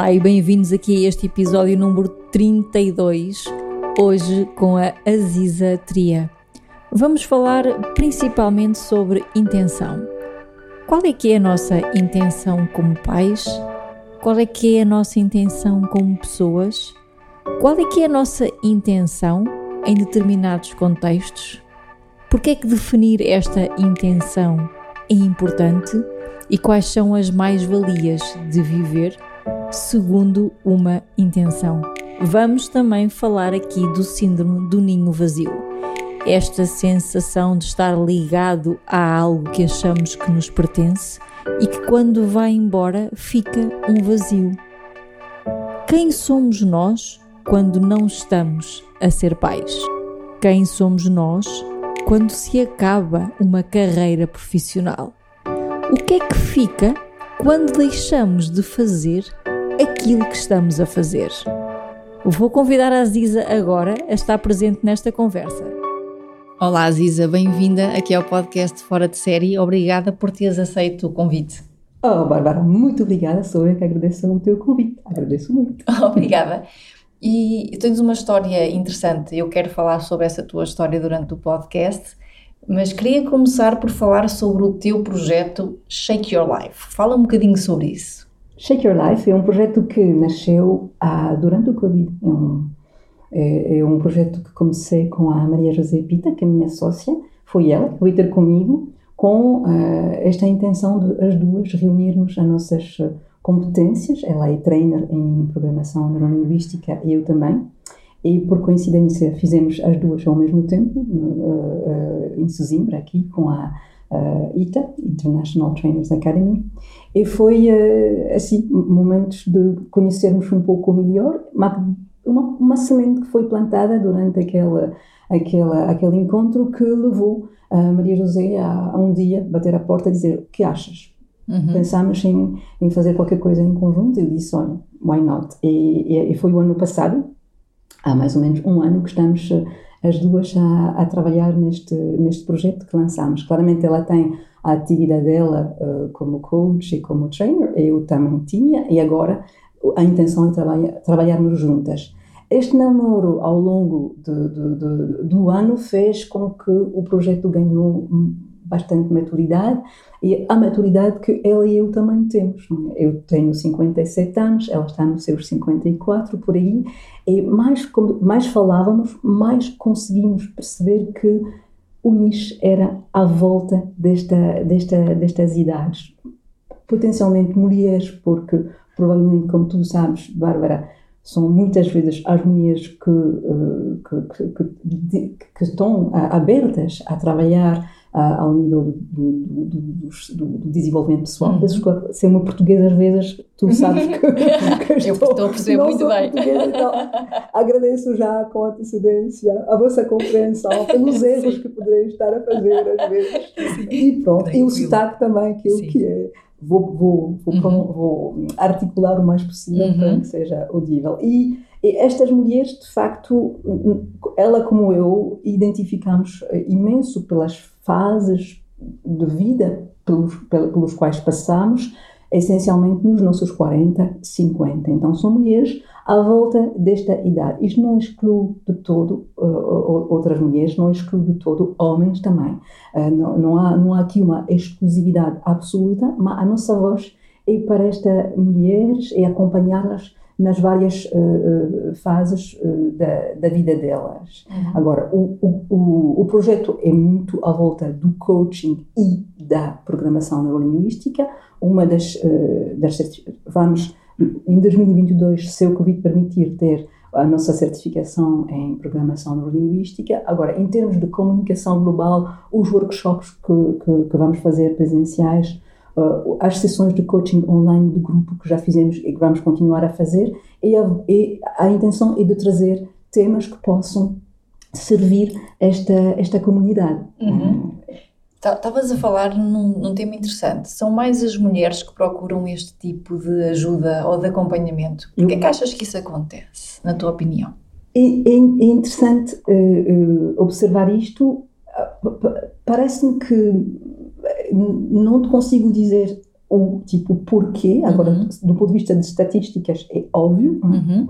Olá e bem-vindos aqui a este episódio número 32, hoje com a Aziza Tria. Vamos falar principalmente sobre intenção. Qual é que é a nossa intenção como pais? Qual é que é a nossa intenção como pessoas? Qual é que é a nossa intenção em determinados contextos? Por que é que definir esta intenção é importante? E quais são as mais-valias de viver segundo uma intenção. Vamos também falar aqui do síndrome do ninho vazio. Esta sensação de estar ligado a algo que achamos que nos pertence e que quando vai embora fica um vazio. Quem somos nós quando não estamos a ser pais? Quem somos nós quando se acaba uma carreira profissional? O que é que fica quando deixamos de fazer aquilo que estamos a fazer. Vou convidar a Aziza agora a estar presente nesta conversa. Olá Aziza, bem-vinda aqui ao podcast Fora de Série. Obrigada por teres aceito o convite. Oh, Bárbara, muito obrigada. Sou eu que agradeço o teu convite. Agradeço muito. obrigada. E tens uma história interessante. Eu quero falar sobre essa tua história durante o podcast, mas queria começar por falar sobre o teu projeto Shake Your Life. Fala um bocadinho sobre isso. Shake Your Life é um projeto que nasceu ah, durante o Covid. É um, é, é, um projeto que comecei com a Maria José Pita, que é minha sócia. Foi ela que veio ter comigo com ah, esta intenção de as duas reunirmos as nossas competências. Ela é trainer em programação neurolinguística e eu também. E por coincidência fizemos as duas ao mesmo tempo, uh, em Sesimbra, aqui com a uh, ITA, International Trainers Academy, e foi uh, assim momentos de conhecermos um pouco melhor, uma, uma, semente que foi plantada durante aquela, aquela, aquele encontro que levou a Maria José a, a um dia bater a porta e dizer o que achas? Uhum. Pensámos em, em fazer qualquer coisa em conjunto e eu disse, olha, why not? E, e, e foi o ano passado, há mais ou menos um ano que estamos as duas a, a trabalhar neste, neste projeto que lançamos. Claramente ela tem a atividade dela uh, como coach e como trainer, eu também tinha, e agora a intenção é trabalhar, trabalharmos juntas. Este namoro ao longo do, do, do, do ano fez com que o projeto ganhou bastante maturidade e a maturidade que ela e eu também temos. É? Eu tenho 57 anos, ela está nos seus 54 por aí, e mais, mais falávamos, mais conseguimos perceber que o nicho era à volta desta, desta, destas idades. Potencialmente mulheres, porque provavelmente, como tu sabes, Bárbara, são muitas vezes as mulheres que, eh, que, que, que estão abertas a trabalhar uh, ao nível do, do, do, do, desenvolvimento pessoal. Uhum. Mas ser uma portuguesa às vezes, tu sabes que, que estou, Eu estou a perceber muito bem. Então, agradeço já com antecedência a vossa compreensão pelos erros Sim. que poderei estar a fazer às vezes. Sim. E pronto, Tranquilo. e o sotaque também, que o que é. Vou, vou, vou, uhum. vou, articular o mais possível uhum. para que seja audível. E estas mulheres, de facto, ela como eu, identificamos imenso pelas fases de vida pelos, pelos quais passamos, essencialmente nos nossos 40, 50. Então, são mulheres à volta desta idade. Isto não exclui de todo uh, outras mulheres, não exclui de todo homens também. Uh, não, não, há, não há aqui uma exclusividade absoluta, mas a nossa voz é para estas mulheres, é acompanhá-las nas várias uh, fases uh, da, da, vida delas. Uhum. Agora, o, o, o, projeto é muito à volta do coaching e da programação neurolinguística. Uma das, uh, das vamos, em 2022, se o Covid permitir, ter a nossa certificação em programação neurolinguística. Agora, em termos de comunicação global, os workshops que, que, que vamos fazer presenciais, uh, as sessões de coaching online de grupo que já fizemos e que vamos continuar a fazer, e a, e a intenção é de trazer temas que possam servir esta, esta comunidade. Uhum. Estavas a falar num, num, tema interessante. São mais as mulheres que procuram este tipo de ajuda ou de acompanhamento. Por que é que achas que isso acontece, na tua opinião? É, é, é interessante uh, uh, observar isto. Parece-me que não te consigo dizer o tipo porquê. Agora, uhum. do ponto de vista de estatísticas, é óbvio. Uhum.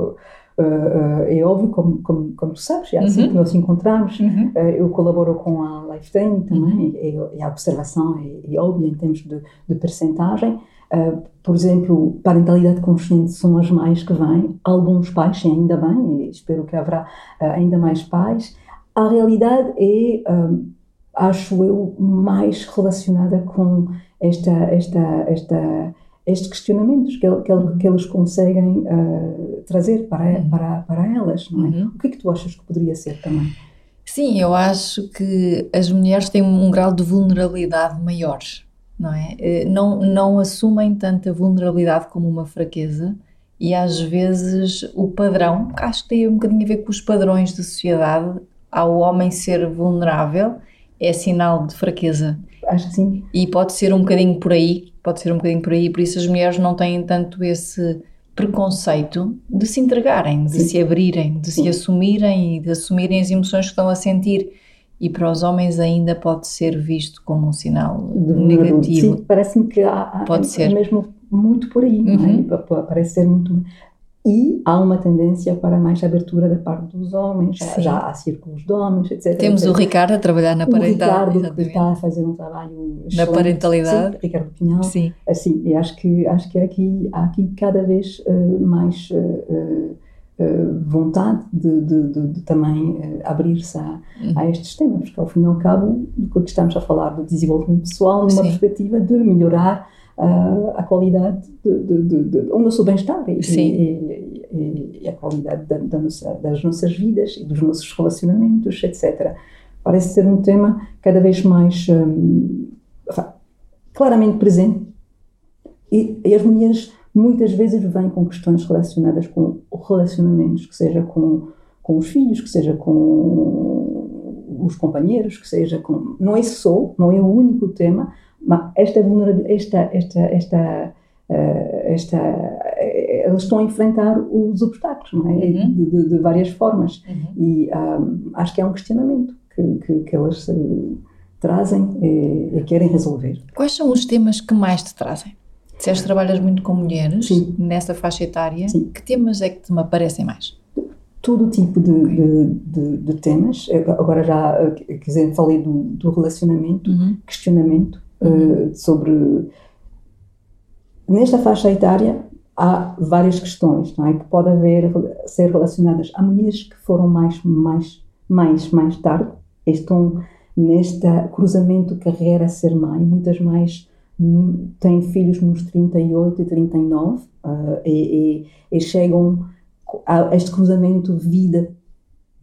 Uh, é óbvio, como, como, como tu sabes, é assim uhum. que nós encontramos. Uhum. Uh, eu colaboro com a Life Training também, uhum. e, e, a observação é, é óbvia em termos de, de percentagem. Uh, por exemplo, parentalidade consciente são as mais que vêm, alguns pais, ainda bem, e espero que haverá ainda mais pais. A realidade é, acho eu, mais relacionada com esta, esta, esta estes questionamentos que, que, que eles conseguem uh, trazer para, uhum. para, para elas, não é? Uhum. O que é que tu achas que poderia ser também? Sim, eu acho que as mulheres têm um grau de vulnerabilidade maior, não é? Eh, não, não assumem tanta vulnerabilidade como uma fraqueza e às vezes o padrão, acho que tem um bocadinho a ver com os padrões da sociedade, ao homem ser vulnerável é sinal de fraqueza. Acho que sim. E pode ser um bocadinho por aí, pode ser um bocadinho por aí, por isso as mulheres não têm tanto esse preconceito de se entregarem, de sim. se abrirem, de sim. se assumirem e de assumirem as emoções que estão a sentir. E para os homens ainda pode ser visto como um sinal de negativo. Sim, parece-me que há, pode é, ser. mesmo muito por aí, uhum. é? parece ser muito e há uma tendência para mais abertura da parte dos homens, já, já, há círculos de homens, etc. Temos etc. o Ricardo a trabalhar na parentalidade. O Ricardo que está a fazer um trabalho Na parentalidade. Sim, Ricardo Pinhal. Sim. Assim, e acho que, acho que aqui, há aqui cada vez uh, mais uh, uh, vontade de, de, de, de também abrir-se a, uhum. a, estes temas, porque ao fim e ao cabo, do que estamos a falar do desenvolvimento pessoal, numa Sim. perspectiva de melhorar a, a qualidade de, de, de, de, o nosso bem-estar e, e, e, e, a qualidade da, da nossa, das nossas vidas e dos nossos relacionamentos, etc. Parece ser um tema cada vez mais um, claramente presente e, e, as mulheres muitas vezes vêm com questões relacionadas com relacionamentos, que seja com, com os filhos, que seja com os companheiros, que seja com... Não é só, não é o único tema, esta vulnerabilidade, esta, esta, esta, uh, esta, eles estão a enfrentar os obstáculos, não é? Uhum. De, de, de, várias formas. Uhum. E um, acho que é um questionamento que, que, que eles uh, trazem e, e, querem resolver. Quais são os temas que mais te trazem? Se as trabalhas muito com mulheres, Sim. nessa faixa etária, Sim. que temas é que te aparecem mais? todo tipo de, de, de, de, temas. Agora já, quer dizer, falei do, do relacionamento, uhum. questionamento, uh, sobre. Nesta faixa etária há várias questões, não é? Que podem ser relacionadas a mulheres que foram mais, mais, mais, mais tarde, estão neste cruzamento carreira ser mãe, muitas mais têm filhos nos 38 e 39 uh, e, e, e, chegam a este cruzamento vida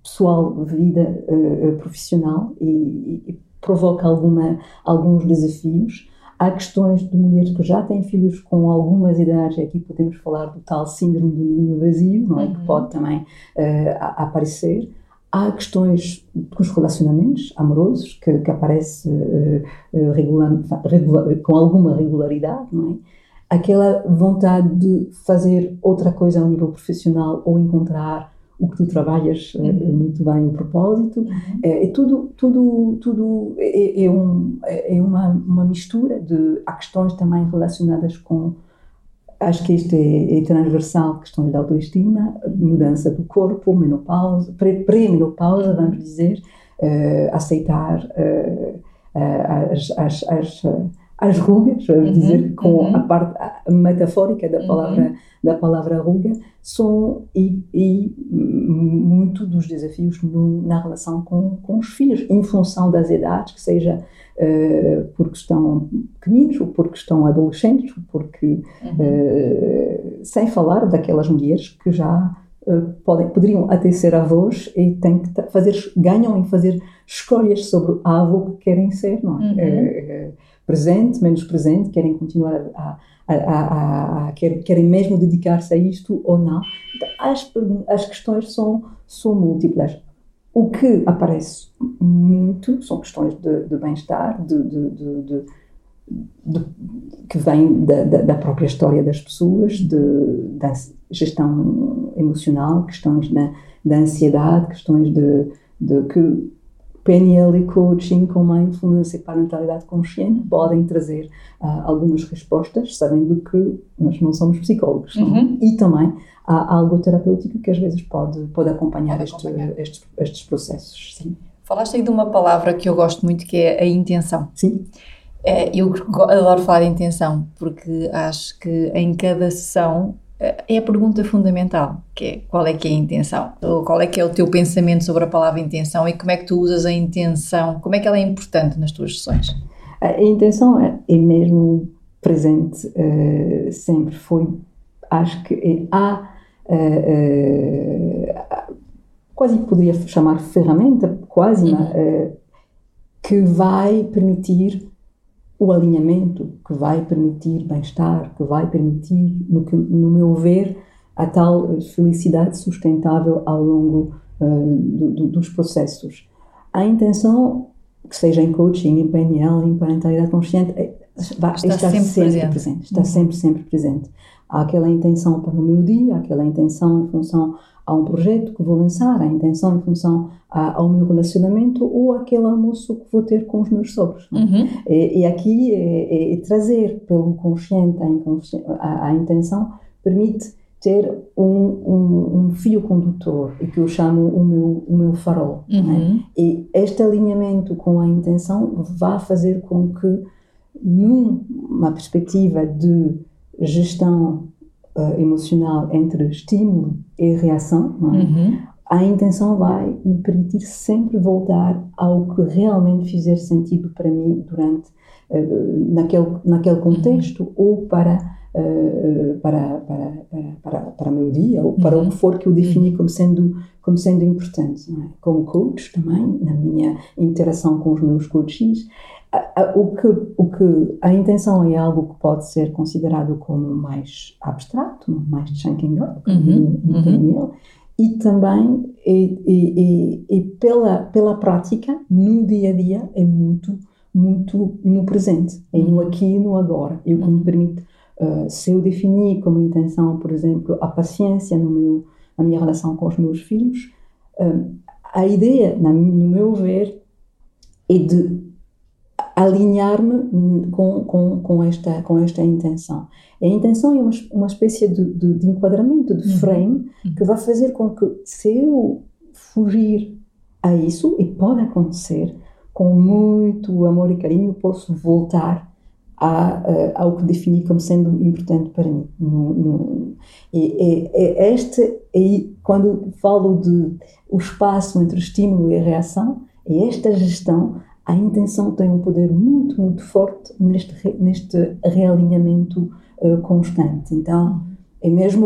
pessoal, vida uh, profissional e, e, provoca alguma, alguns desafios. Há questões de mulheres que já têm filhos com algumas idades, aqui podemos falar do tal síndrome do ninho vazio, não é? Uhum. Que pode também uh, aparecer. Há questões dos relacionamentos amorosos que, que aparecem uh, regular, regular, com alguma regularidade, não é? Aquela vontade de fazer outra coisa ao nível profissional ou encontrar o que tu trabalhas eh, uhum. muito bem o propósito uhum. é, é, tudo tudo tudo é, é, um, é uma, uma mistura de há questões também relacionadas com acho que isto é, é transversal questões de autoestima mudança do corpo menopausa pré-menopausa vamos dizer uh, aceitar uh, uh, as, as, as as rugas, vamos uhum, dizer, com uhum. a parte metafórica da palavra, uhum. da palavra ruga, são e, e muito dos desafios no, na relação com, com os filhos, em função das idades, que seja uh, porque estão pequeninos, ou porque estão adolescentes, ou porque, uh, sem falar daquelas mulheres que já uh, podem, poderiam até ser avós e têm que fazer, ganham em fazer escolhas sobre a avó que querem ser, não é? Uhum. Presente, menos presente, querem continuar a, a, a, a querem, mesmo dedicar-se a isto ou não. Então, as, as questões são, são múltiplas. O que aparece muito são questões de, de bem-estar, de, de, de, que vem da, da, da, própria história das pessoas, da gestão emocional, questões da, da ansiedade, questões de que PNL e coaching com mindfulness e parentalidade consciente podem trazer uh, algumas respostas, sabendo que nós não somos psicólogos. Uhum. Não? E também há algo terapêutico que às vezes pode, pode acompanhar, pode acompanhar. Este, estes, estes processos. Sim. Falaste aí de uma palavra que eu gosto muito, que é a intenção. Sim. É, eu adoro falar de intenção, porque acho que em cada sessão é a pergunta fundamental, que é qual é que é a intenção? Ou qual é que é o teu pensamento sobre a palavra intenção e como é que tu usas a intenção? Como é que ela é importante nas tuas sessões? A intenção é, é mesmo presente uh, sempre, foi, acho que há, uh, uh, quase poderia chamar ferramenta, quase, uhum. que vai permitir o alinhamento que vai permitir bem-estar, que vai permitir, no, que, no meu ver, a tal felicidade sustentável ao longo uh, do, do, dos processos. A intenção, que seja em coaching, em PNL, em parentalidade consciente, é, está, está sempre, sempre presente. presente. Está uhum. sempre, sempre presente. Há aquela intenção para o meu dia, aquela intenção em função a um projeto que vou lançar, a intenção em função a, ao meu relacionamento ou aquele almoço que vou ter com os meus sogros. É? Uhum. E, e, aqui é, é, trazer pelo consciente a, a, intenção permite ter um, um, um, fio condutor, e que eu chamo o meu, o meu farol. É? Uhum. E este alinhamento com a intenção vai fazer com que, numa perspectiva de gestão uh, emocional entre estímulo e reação, é? uhum. a intenção vai me permitir sempre voltar ao que realmente fizer sentido para mim durante uh, naquele naquele contexto uhum. ou para uh, para, para, para, para, o meu dia ou para uhum. o que for que eu defini uhum. como sendo como sendo importante é? como coach também na minha interação com os meus coaches o que, o que a intenção é algo que pode ser considerado como mais abstrato, mais up, uhum, uhum. e também e, e, e, pela pela prática no dia a dia é muito muito no presente, é no uhum. aqui e no agora, e o que me uhum. permite uh, se eu definir como intenção, por exemplo, a paciência no meu na minha relação com os meus filhos, uh, a ideia, no meu ver, é de alinhar-me com, com, com, esta, com esta intenção. A intenção é uma, uma espécie de, de, de enquadramento, de uhum. frame, uhum. que vai fazer com que, se eu fugir a isso, e pode acontecer, com muito amor e carinho, posso voltar a, a, ao que defini como sendo importante para mim. No, no, e, e, e este, e quando falo de o espaço entre o estímulo e a reação, é esta gestão a intenção tem um poder muito, muito forte neste, neste realinhamento uh, constante. Então, é mesmo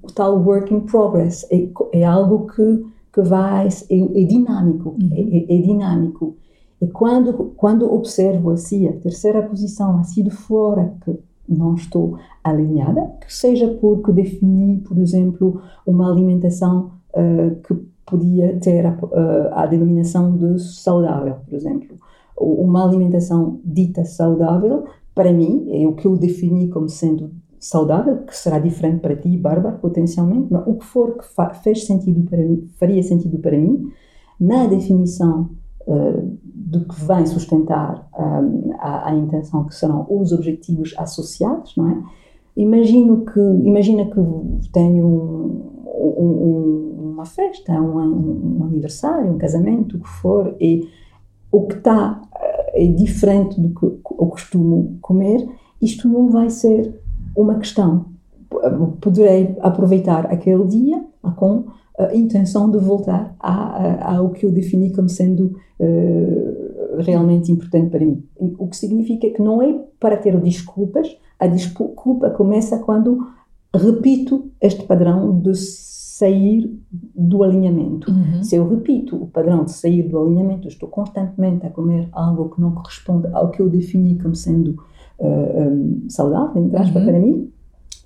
o tal work in progress, é, é algo que, que vai, é, é dinâmico, uhum. é, é, é, dinâmico. E quando, quando observo assim a terceira posição, assim de fora, que não estou alinhada, que seja porque defini, por exemplo, uma alimentação uh, que podia ter a, a, a denominação de saudável, por exemplo. Uma alimentação dita saudável, para mim, é o que eu defini como sendo saudável, que será diferente para ti, Bárbara, potencialmente, mas o que for que fez sentido para mim, faria sentido para mim, na definição uh, do que vem sustentar um, a, a, intenção, que serão os objetivos associados, não é? Imagino que, imagina que tenho um, um, uma festa, um, um, aniversário, um casamento, o que for, e o que está eh, é diferente do que eu costumo comer, isto não vai ser uma questão. Poderei aproveitar aquele dia com a intenção de voltar ao que eu defini como sendo uh, realmente importante para mim. O que significa que não é para ter desculpas, a desculpa começa quando repito este padrão de sair do alinhamento. Uhum. Se eu repito o padrão de sair do alinhamento, estou constantemente a comer algo que não corresponde ao que eu defini como sendo uh, um, saudável, entre aspas, Uhum. para mim,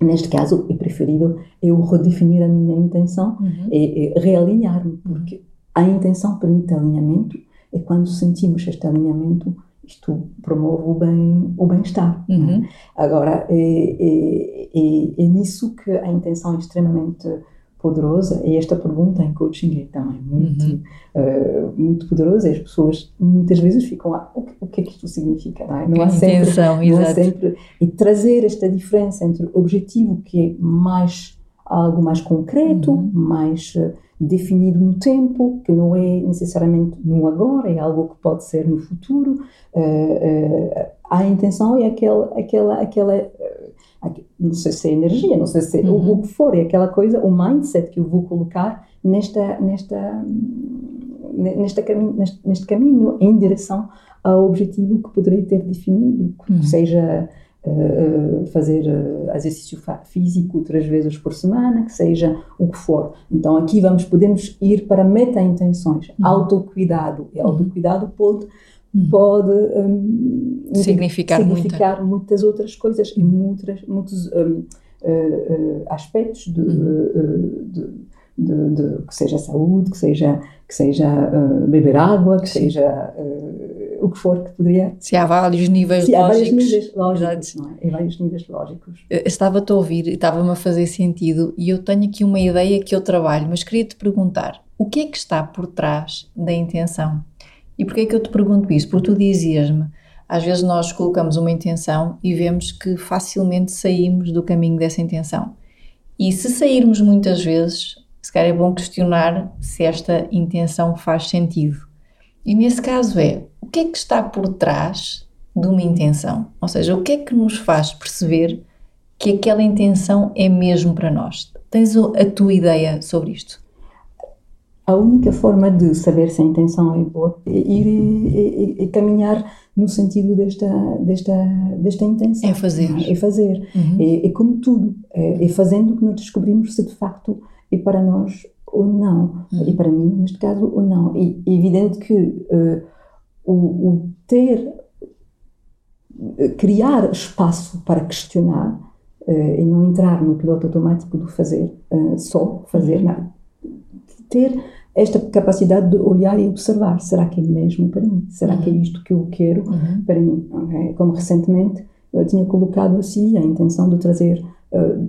neste caso é preferível eu redefinir a minha intenção Uhum. e, e realinhar-me, porque a intenção permite alinhamento e quando sentimos este alinhamento, isto promove o bem o bem-estar. é? Uhum. Agora, é, é, é, é nisso que a intenção é extremamente poderosa e esta pergunta em coaching é também muito, Uhum. eh, muito poderosa e as pessoas muitas vezes ficam lá, o que, o que é que isto significa? Não, é? não há sempre, Intenção, não há sempre e trazer esta diferença entre o objetivo que é mais algo mais concreto, Uhum. mais eh, definido no tempo, que não é necessariamente no agora, é algo que pode ser no futuro. Eh, eh, a intenção é aquela, aquela, aquela eh, aque- não sei se é energia, não sei se é o- Uhum. o, que for, é aquela coisa, o mindset que eu vou colocar nesta, nesta, ne- nesta caminho, neste, neste caminho em direção ao objetivo que poderei ter definido, que Uhum. seja eh, fazer eh, exercício físico três vezes por semana, que seja o que for. Então aqui vamos podemos ir para meta-intenções, Uhum. autocuidado. E autocuidado pode Uhum. pode hum, Significar significar muitas outras coisas e muitas, muitos eh, eh, aspectos de, Uhum. eh, de- de- de- que seja saúde, que seja que seja eh, beber água, que Sim. seja eh, o que for que poderia Se há vários níveis Sim, há vários lógicos. níveis lógicos, não é? Em vários níveis lógicos. Estava-te a ouvir e estava-me a fazer sentido e eu tenho aqui uma ideia que eu trabalho, mas queria te perguntar, o que é que está por trás da intenção? E porquê é que eu te pergunto isso? Porque tu dizias-me, às vezes nós colocamos uma intenção e vemos que facilmente saímos do caminho dessa intenção. E se sairmos muitas vezes, se calhar é bom questionar se esta intenção faz sentido. E nesse caso é, o que é que está por trás de uma intenção? Ou seja, o que é que nos faz perceber que aquela intenção é mesmo para nós? Tens a tua ideia sobre isto? A única forma de saber se a intenção é boa é ir e, e- e caminhar no sentido desta, desta, desta intenção. É fazer. É, É fazer. Uhum. É, é como tudo. É, é fazendo que nós descobrimos se de facto é para nós ou não. Uhum. E para mim, neste caso, ou não. E é evidente que eh, o, o ter, eh, criar espaço para questionar eh, e não entrar no piloto automático do fazer, eh, só fazer, Uhum. não. ter esta capacidade de olhar e observar. Será que é mesmo para mim? Será que é isto que eu quero? Uhum. para mim. ok? Como recentemente eu tinha colocado assim a intenção de trazer, o-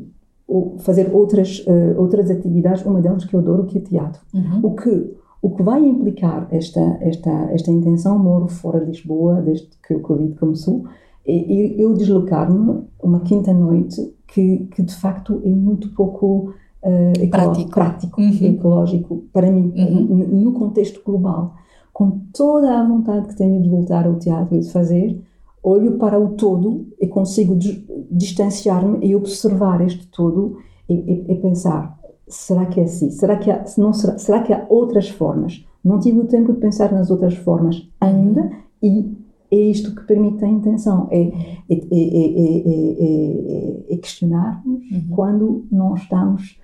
fazer outras, eh, outras atividades, uma delas que eu adoro, que é teatro. Uhum. O que, o que vai implicar esta, esta, esta intenção, moro fora de Lisboa desde que o Covid começou, é é eu deslocar-me uma quinta-noite que, que de facto é muito pouco ecoló- Prático. prático Uhum. e ecológico para mim, Uhum. no contexto global. Com toda a vontade que tenho de voltar ao teatro e de fazer, olho para o todo e consigo dis- distanciar-me e observar este todo e, e- e pensar: será que é assim? Será que, há, não será, será que há outras formas? Não tive o tempo de pensar nas outras formas ainda e é isto que permite a intenção: é, é, é, é, é- é- é questionar-nos Uhum. quando não estamos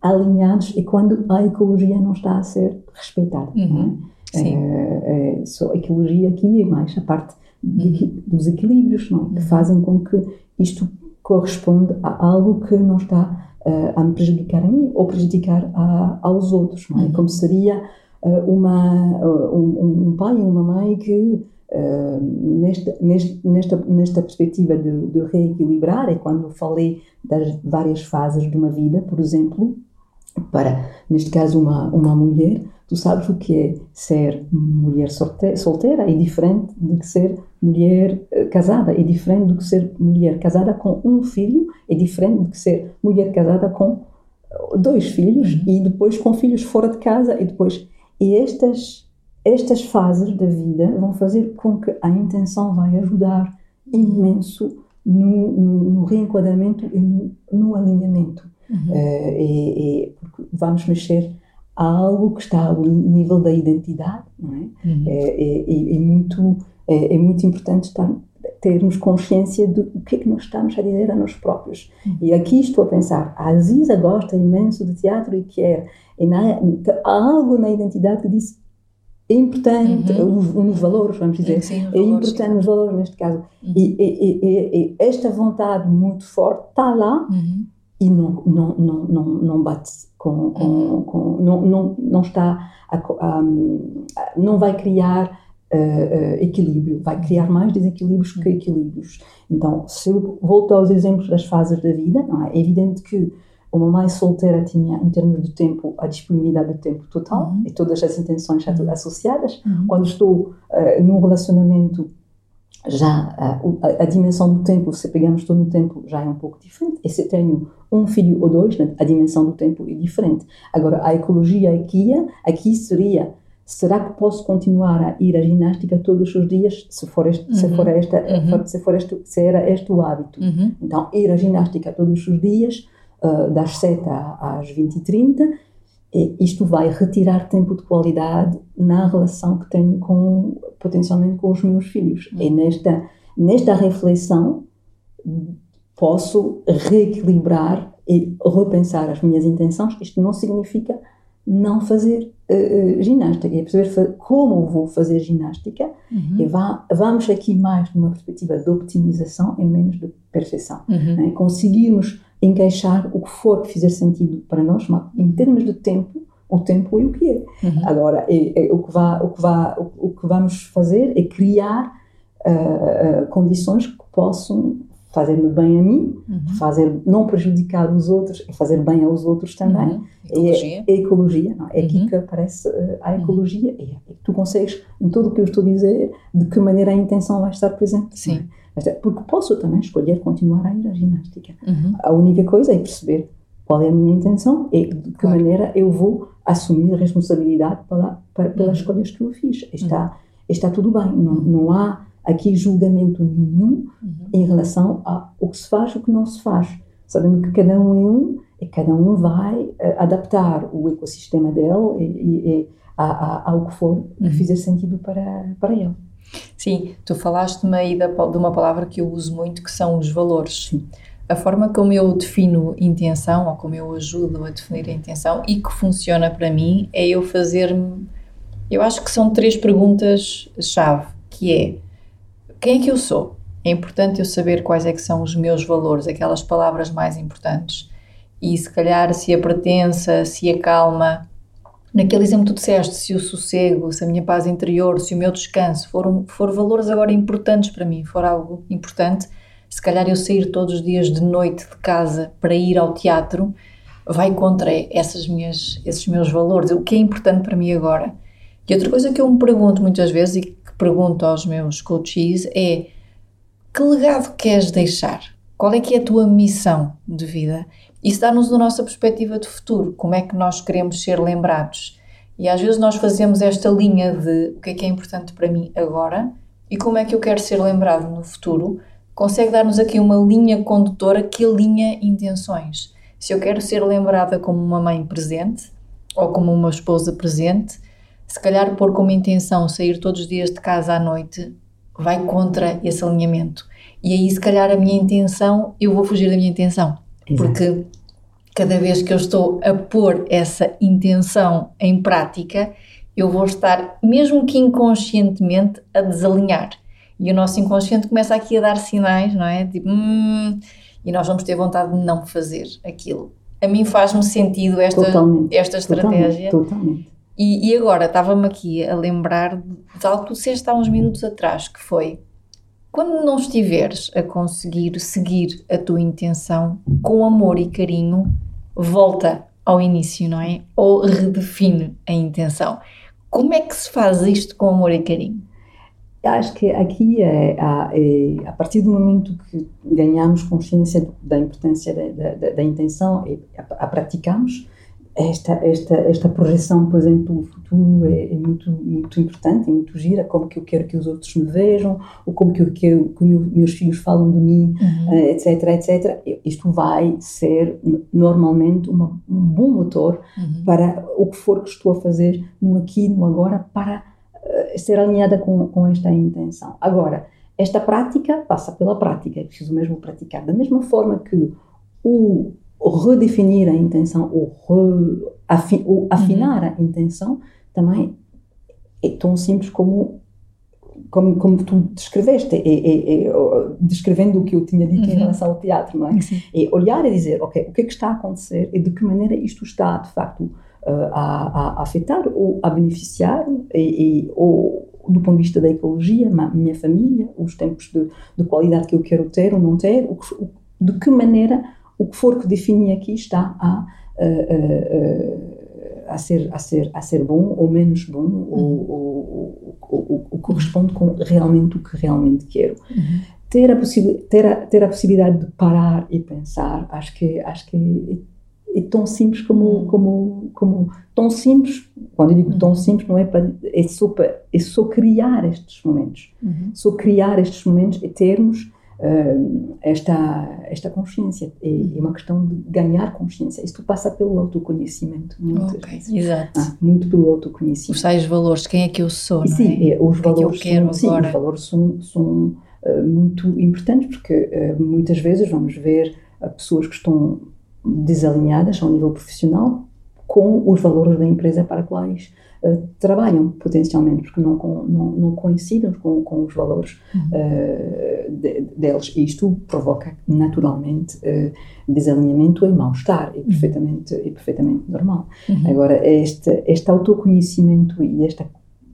alinhados e quando a ecologia não está a ser respeitada. é? Uhum. Sim. É, é, só a ecologia aqui é mais a parte de dos equilíbrios não é? que fazem com que isto corresponda a algo que não está eh, a me prejudicar a mim ou prejudicar a, aos outros. É? Como seria eh, uma, eh, um, um pai e uma mãe que eh, nesta, nesta, nesta perspectiva de, de reequilibrar, é quando falei das várias fases de uma vida, por exemplo, para, neste caso, uma, uma mulher, tu sabes o que é ser mulher solte- solteira? É diferente do que ser mulher eh, casada, é diferente do que ser mulher casada com um filho, é diferente do que ser mulher casada com eh, dois filhos Uhum. e depois com filhos fora de casa. E depois e estas estas fases da vida vão fazer com que a intenção vai ajudar imenso no, no, no reenquadramento e no, no alinhamento. Uhum. eh, e, e vamos mexer a algo que está ao nível da identidade, não é? Uhum. É, é, é- é muito, é, é muito importante estar, termos consciência do que é que nós estamos a dizer a nós próprios. Uhum. E aqui estou a pensar, a Aziza gosta imenso de teatro e quer, e na, há algo na identidade que diz é importante, uhum. nos valores, vamos dizer, sim, é importante sim. nos valores neste caso. Uhum. E, e, e, e, esta vontade muito forte está lá uhum. e não, não, não, não, não bate com, com, uhum. com não, não, não está, a, a, não vai criar uh, uh, equilíbrio, vai criar mais desequilíbrios que equilíbrios. Então, se eu volto aos exemplos das fases da vida, é? é evidente que uma mãe solteira tinha, em termos de tempo, a disponibilidade de tempo total uhum. e todas as intenções uhum. associadas. Uhum. Quando estou uh, num relacionamento, já uh, a, a, dimensão do tempo, se pegamos todo o tempo, já é um pouco diferente. E se tenho um filho ou dois, né, a dimensão do tempo é diferente. Agora, a ecologia aqui, aqui seria será que posso continuar a ir à ginástica todos os dias se for este, uhum. se for esta uhum. se for este, se era este o hábito uhum. então ir à ginástica todos os dias uh, das 7 às 20 e 30, e isto vai retirar tempo de qualidade na relação que tenho com, potencialmente com os meus filhos. E nesta, nesta reflexão posso reequilibrar e repensar as minhas intenções. Isto não significa não fazer uh, ginástica, é perceber como vou fazer ginástica uhum. e vá, vamos aqui mais numa perspectiva de optimização e menos de perfeição. Uhum. Né? Conseguirmos encaixar o que for que fizer sentido para nós, mas em termos de tempo, o tempo é o que é. Uhum. Agora, é, é, o, que vá, o, que vá, o, o, que vamos fazer é criar uh, condições que possam fazer-me bem a mim, uhum. fazer não prejudicar os outros e fazer bem aos outros também. Uhum. Ecologia. É, é ecologia, não? é aqui uhum. que aparece uh, a uhum. ecologia. É, é, tu consegues, em tudo o que eu estou a dizer, de que maneira a intenção vai estar presente. Sim. É? Porque posso também escolher continuar a ir à ginástica. Uhum. A única coisa é perceber qual é a minha intenção e de que claro. maneira eu vou assumir a responsabilidade pela, para, pelas uhum. escolhas que eu fiz. Está, está tudo bem, não, não há aqui julgamento nenhum uhum. em relação ao que se faz e o que não se faz. Sabendo que cada um é um e cada um vai uh, adaptar o ecossistema dele e, e, e a, a, ao que for que uhum. fizer sentido para, para ele. Sim, tu falaste-me aí de uma palavra que eu uso muito, que são os valores. Sim. A forma como eu defino intenção, ou como eu ajudo a definir a intenção, e que funciona para mim, é eu fazer-me. Eu acho que são três perguntas-chave, que é quem é que eu sou? É importante eu saber quais é que são os meus valores, aquelas palavras mais importantes. E se calhar se a pertença, se a calma, naquele exemplo que tu disseste, se o sossego, se a minha paz interior, se o meu descanso for, for valores agora importantes para mim, for algo importante, se calhar eu sair todos os dias de noite de casa para ir ao teatro vai contra essas minhas, esses meus valores, o que é importante para mim agora. E outra coisa que eu me pergunto muitas vezes e pergunto aos meus coaches é que legado queres deixar? Qual é que é a tua missão de vida? Isso dá-nos a nossa perspectiva de futuro, como é que nós queremos ser lembrados. E às vezes nós fazemos esta linha de o que é que é importante para mim agora e como é que eu quero ser lembrado no futuro, consegue dar-nos aqui uma linha condutora que alinha intenções. Se eu quero ser lembrada como uma mãe presente ou como uma esposa presente, se calhar pôr como intenção sair todos os dias de casa à noite vai contra esse alinhamento. E aí, se calhar, a minha intenção, eu vou fugir da minha intenção. Exato. Porque cada vez que eu estou a pôr essa intenção em prática, eu vou estar, mesmo que inconscientemente, a desalinhar. E o nosso inconsciente começa aqui a dar sinais, não é? Tipo, hum, e nós vamos ter vontade de não fazer aquilo. A mim faz-me sentido esta, esta estratégia. Totalmente. totalmente. E, e agora estava-me aqui a lembrar de algo que tu disseste há uns minutos atrás, que foi quando não estiveres a conseguir seguir a tua intenção com amor e carinho, volta ao início, não é? Ou redefine a intenção. Como é que se faz isto com amor e carinho? Acho que aqui é, é, a partir do momento que ganhamos consciência da importância da, da, da intenção e a, a praticamos, esta, esta, esta projeção, por exemplo, o futuro é, é, muito, muito importante, é muito gira, como que eu quero que os outros me vejam, ou como que eu quero que meus filhos falam de mim, uhum. etc, eh, etc. Isto vai ser normalmente uma, um bom motor uhum. para o que for que estou a fazer no aqui, no agora, para uh, ser alinhada com, com esta intenção. Agora, esta prática passa pela prática, é preciso mesmo praticar. Da mesma forma que o redefinir a intenção, ou, re, afi, ou afinar uhum. a intenção, também é tão simples como como, como tu descreveste, é, é, é, descrevendo o que eu tinha dito uhum. em relação ao teatro, não é? Sim. É olhar e dizer, ok, o que é que está a acontecer e de que maneira isto está, de facto, uh, a, a, afetar ou a beneficiar, e, e, ou do ponto de vista da ecologia, a minha família, os tempos de, de qualidade que eu quero ter ou não ter, o o, de que maneira o que for que defini aqui está a, a, a, ser, a, ser, a ser bom ou menos bom, uhum. ou, ou, ou, ou, corresponde com realmente o que realmente quero. Uhum. Ter, a ter, a, ter a possibilidade de parar e pensar, acho que, acho que é, é tão simples como, uhum. como, como tão simples, quando eu digo tão uhum. simples, não é para, é só, para, é só criar estes momentos, uhum. só criar estes momentos e termos uh, esta, esta consciência. É, é, uma questão de ganhar consciência. Isto passa pelo autoconhecimento, muitas okay, vezes. Exato. Ah, muito pelo autoconhecimento. Os tais valores, quem é que eu sou, não sim, é? os valores é que são, sim, os valores são, são uh, muito importantes porque uh, muitas vezes vamos ver pessoas que estão desalinhadas ao nível profissional com os valores da empresa para quais uh, trabalham potencialmente, porque não, não, não coincidem com, com os valores uhum. uh, de, deles. E isto provoca naturalmente uh, desalinhamento e mal-estar, é uhum. perfeitamente, é perfeitamente normal. Uhum. Agora, este, este autoconhecimento e esta,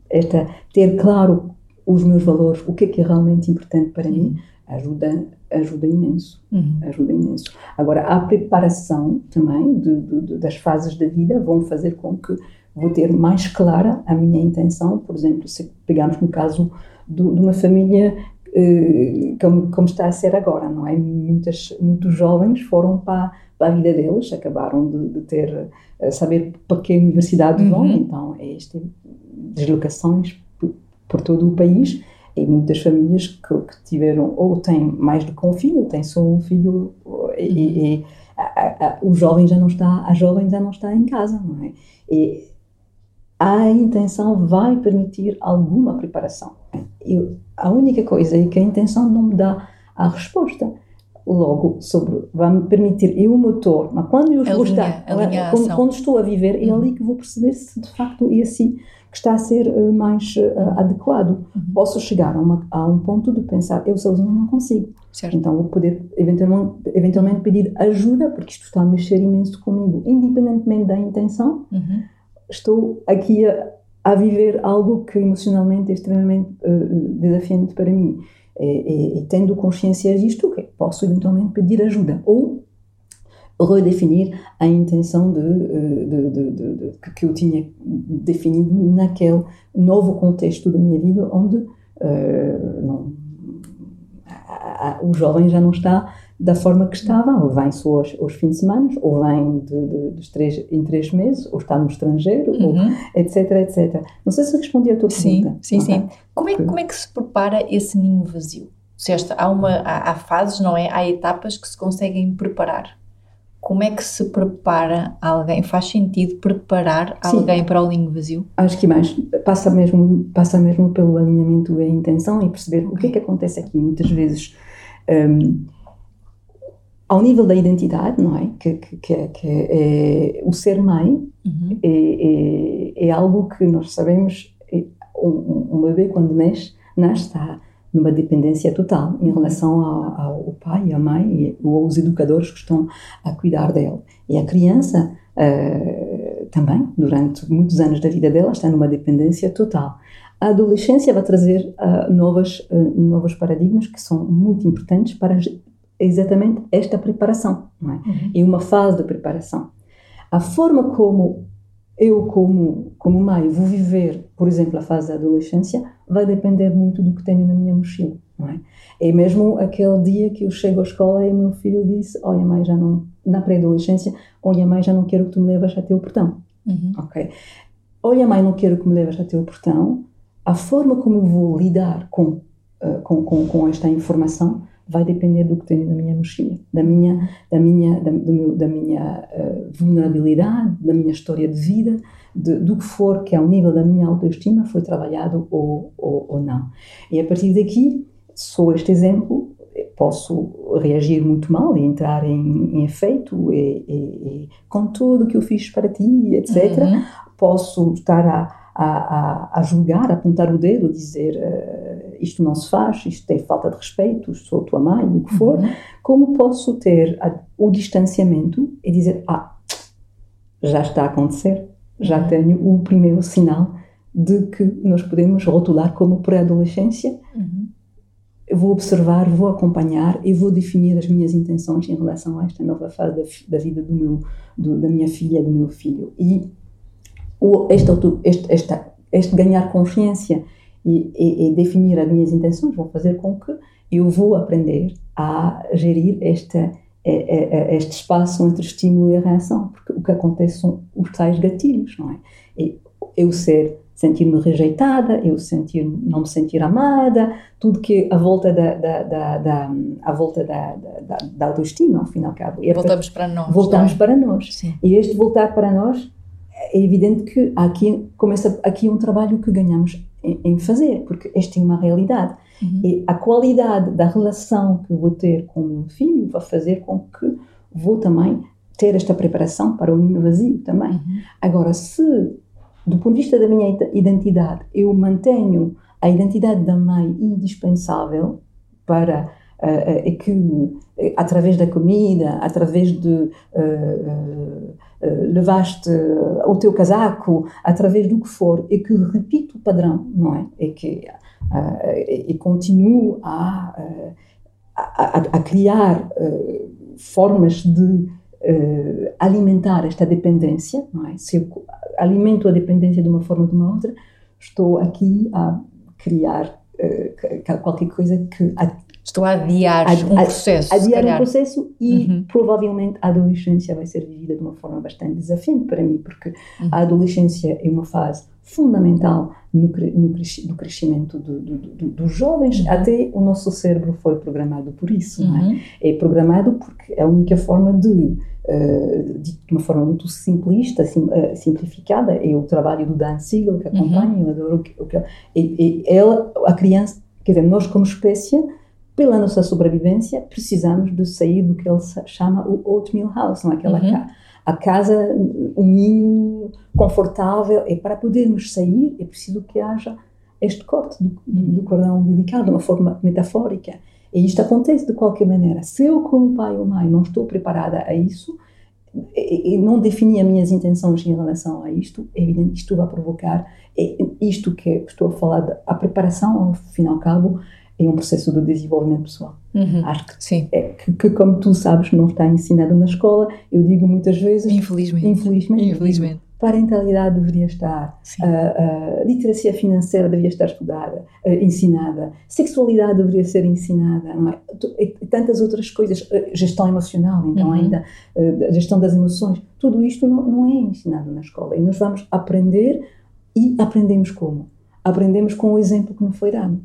esta ter claro os meus valores, o que é que é realmente importante para mim, uhum. ajuda ajuda imenso, uhum. ajuda imenso. Agora, a preparação também de, de, das fases da vida vão fazer com que vou ter mais clara a minha intenção, por exemplo, se pegarmos no caso do, de uma família como, como, está a ser agora, não é? Muitas, muitos jovens foram para, para a vida deles, acabaram de, de ter, eh, saber para que universidade vão, uhum. então é este deslocações por, por todo o país, e muitas famílias que, que, tiveram ou têm mais do que um filho, têm só um filho e, e a, a, o jovem já não está, a jovem já não está em casa, não é? E a intenção vai permitir alguma preparação. Eu, a única coisa é que a intenção não me dá a resposta logo sobre vai me permitir eu o motor mas quando eu vou estar quando, quando, estou a viver é ali que vou perceber se de facto é assim que está a ser uh, mais uh, adequado. Uhum. Posso chegar a, uma, a, um ponto de pensar, eu sozinho não consigo. Certo. Então vou poder eventualmente, eventualmente, pedir ajuda, porque isto está a mexer imenso comigo, independentemente da intenção. Uhum. Estou aqui a, a, viver algo que emocionalmente é extremamente uh, desafiante para mim. E, e, e tendo consciência disto, okay, posso eventualmente pedir ajuda. Ou redefinir a intenção de, eh, de, de, que eu tinha definido naquele novo contexto da minha vida, onde uh, não, a, a, o jovem já não está da forma que estava, ou vem só aos, aos fins de semana, ou vem de, de, três, em três meses, ou está no estrangeiro, uhum. ou, etc, etc. Não sei se respondi a tua sim, pergunta. Sim, sim. Como é, como é que se prepara esse ninho vazio? Se esta, há, uma, há, há fases, não é? Há etapas que se conseguem preparar como é que se prepara alguém? Faz sentido preparar Sim. alguém para o ninho vazio? Acho que mais passa mesmo, passa mesmo pelo alinhamento e a intenção e perceber okay. o que é que acontece aqui. Muitas vezes, um, ao nível da identidade, não é? Que, que, que, é, que é, o ser mãe uhum. é, é, é, algo que nós sabemos. É, um, um bebê, quando nasce, nasce está numa dependência total em relação ao, ao pai, à mãe ou aos educadores que estão a cuidar dele. E a criança uh, também, durante muitos anos da vida dela, está numa dependência total. A adolescência vai trazer uh, novas, uh, novos paradigmas que são muito importantes para exatamente esta preparação. É? Uhum. é uma fase de preparação. A forma como eu, como, como mãe, vou viver, por exemplo, a fase da adolescência, vai depender muito do que tenho na minha mochila, não é? É mesmo aquele dia que eu chego à escola e meu filho disse, olha mãe, já não, na pré-adolescência, olha mãe, já não quero que tu me leves até o portão, uhum. ok? Olha mãe, não quero que me leves até o portão, a forma como eu vou lidar com, uh, com, com, com esta informação vai depender do que tenho na minha mochila, da minha, da minha, da, do meu, da minha uh, vulnerabilidade, da minha história de vida, de, do que for que ao nível da minha autoestima foi trabalhado ou, ou, ou, não. E a partir daqui sou este exemplo, posso reagir muito mal e entrar em, em efeito e, e, e, com tudo que eu fiz para ti, etc. Uhum. Posso estar a, a, a, julgar, a apontar o dedo, dizer uh, isto não se faz, isto é falta de respeito, sou tua mãe, o que for. Uhum. Como posso ter a, o distanciamento e dizer, ah, já está a acontecer, já uhum. tenho o primeiro sinal de que nós podemos rotular como pré-adolescência. Uhum. Vou observar, vou acompanhar e vou definir as minhas intenções em relação a esta nova fase da, da vida do meu, do, da minha filha, do meu filho. E o, este, este, este, este ganhar consciência e, e, e, definir as minhas intenções vão fazer com que eu vou aprender a gerir esta, este espaço entre estímulo e reação, porque o que acontece são os tais gatilhos, não é? Eu ser sentir-me rejeitada, eu sentir, não me sentir amada, tudo que a volta da, da, da, da a volta da, da, da, autoestima, ao fim e ao cabo. É voltamos para, para nós. Voltamos é? para nós. Sim. E este voltar para nós, é evidente que aqui começa aqui um trabalho que ganhamos em, fazer, porque esta é uma realidade. Uhum. E a qualidade da relação que eu vou ter com o meu filho vai fazer com que vou também ter esta preparação para o ninho vazio também. Uhum. Agora, se do ponto de vista da minha identidade, eu mantenho a identidade da mãe indispensável para uh, uh, que uh, através da comida, através de levaste o teu casaco, através do que for, e que repito o padrão, não é? E que e continuo a, a, a criar formas de alimentar esta dependência, não é? Se eu alimento a dependência de uma forma ou de uma outra, estou aqui a criar qualquer coisa que. A, estou a adiar a, um processo. Adiar um processo e uhum. provavelmente a adolescência vai ser vivida de uma forma bastante desafiante para mim, porque uhum. a adolescência é uma fase fundamental no, no, no crescimento do, do, do, dos jovens. Uhum. Até o nosso cérebro foi programado por isso. É? Uhum. É? é? programado porque é a única forma de eh, de uma forma muito simplista, sim, uh, simplificada, é o trabalho do Dan Siegel que acompanha, uhum. eu adoro o que, o que e ela, a criança, quer dizer, nós como espécie, pela nossa sobrevivência, precisamos de sair do que ele chama o oatmeal house, não é? aquela uhum. ca a casa, um ninho confortável, e para podermos sair é preciso que haja este corte do, do cordão umbilical de uma forma metafórica. E isto acontece de qualquer maneira. Se eu, como pai ou mãe, não estou preparada a isso, e não defini as minhas intenções em relação a isto, é evidente que isto vai provocar isto que estou a falar, a preparação, ao fim e ao cabo, é um processo de desenvolvimento pessoal. Uhum, Acho que, sim. É, que, que, como tu sabes, não está ensinado na escola. Eu digo muitas vezes. Infelizmente. Infelizmente. Infelizmente parentalidade deveria estar, uh, uh, literacia financeira deveria estar estudada, uh, ensinada, sexualidade deveria ser ensinada, não é? E tantas outras coisas, gestão emocional, então uhum. ainda, gestão das emoções, tudo isto não, não é ensinado na escola e nós vamos aprender e aprendemos como? Aprendemos com o exemplo que nos foi dado.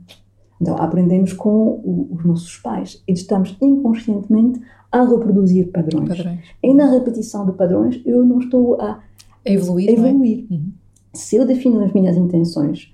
Então, aprendemos com o, os nossos pais e estamos inconscientemente a reproduzir padrões. padrões. E na repetição de padrões, eu não estou a evoluir. evoluir. É? Uhum. Se eu defino as minhas intenções,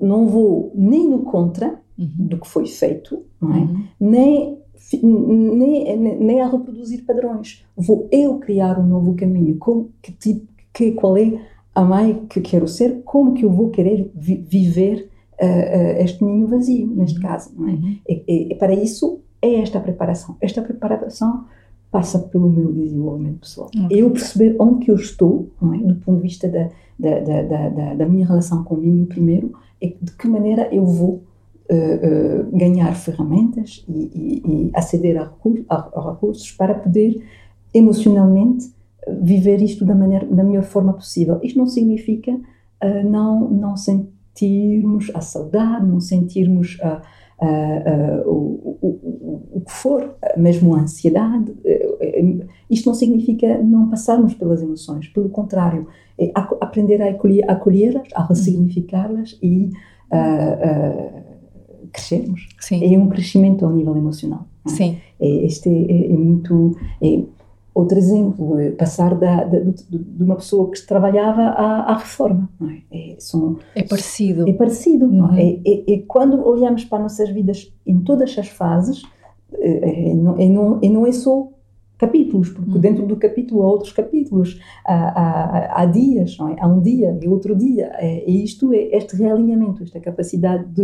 não vou nem no contra uhum. do que foi feito, não é? Uhum. nem, nem, nem a reproduzir padrões. Vou eu criar um novo caminho. Com, que tipo, que, qual é a mãe que quero ser? Como que eu vou querer vi, viver uh, este ninho vazio, neste uhum. caso, não é? Uhum. E, e, e para isso é esta preparação. Esta preparação passa pelo meu desenvolvimento pessoal. Okay. Eu perceber onde que eu estou, é? do ponto de vista da, da, da, da, da minha relação comigo primeiro, é de que maneira eu vou uh, uh, ganhar ferramentas e, e, e aceder a, recursos, a, a, recursos para poder emocionalmente viver isto da, maneira, da melhor forma possível. Isto não significa uh, não, não sentirmos a saudade, não sentirmos a uh, o, o, o, que for, mesmo a ansiedade. Uh, isto não significa não passarmos pelas emoções, pelo contrário, é aprender a acolhê-las, a ressignificá-las e crescermos. Sim. É um crescimento ao nível emocional. É? Sim. É, este é, é muito. É, outro exemplo, eh, passar da, da, de, uma pessoa que trabalhava à, à reforma. É? É, são, é parecido. É parecido. Uhum. É? Uhum. É, é, quando olhamos para nossas vidas em todas as fases, é, é, não, é, não, é, não é só capítulos, porque uhum. dentro do capítulo há outros capítulos, há, há, há dias, é? há um dia e outro dia. É, e isto é este realinhamento, esta capacidade de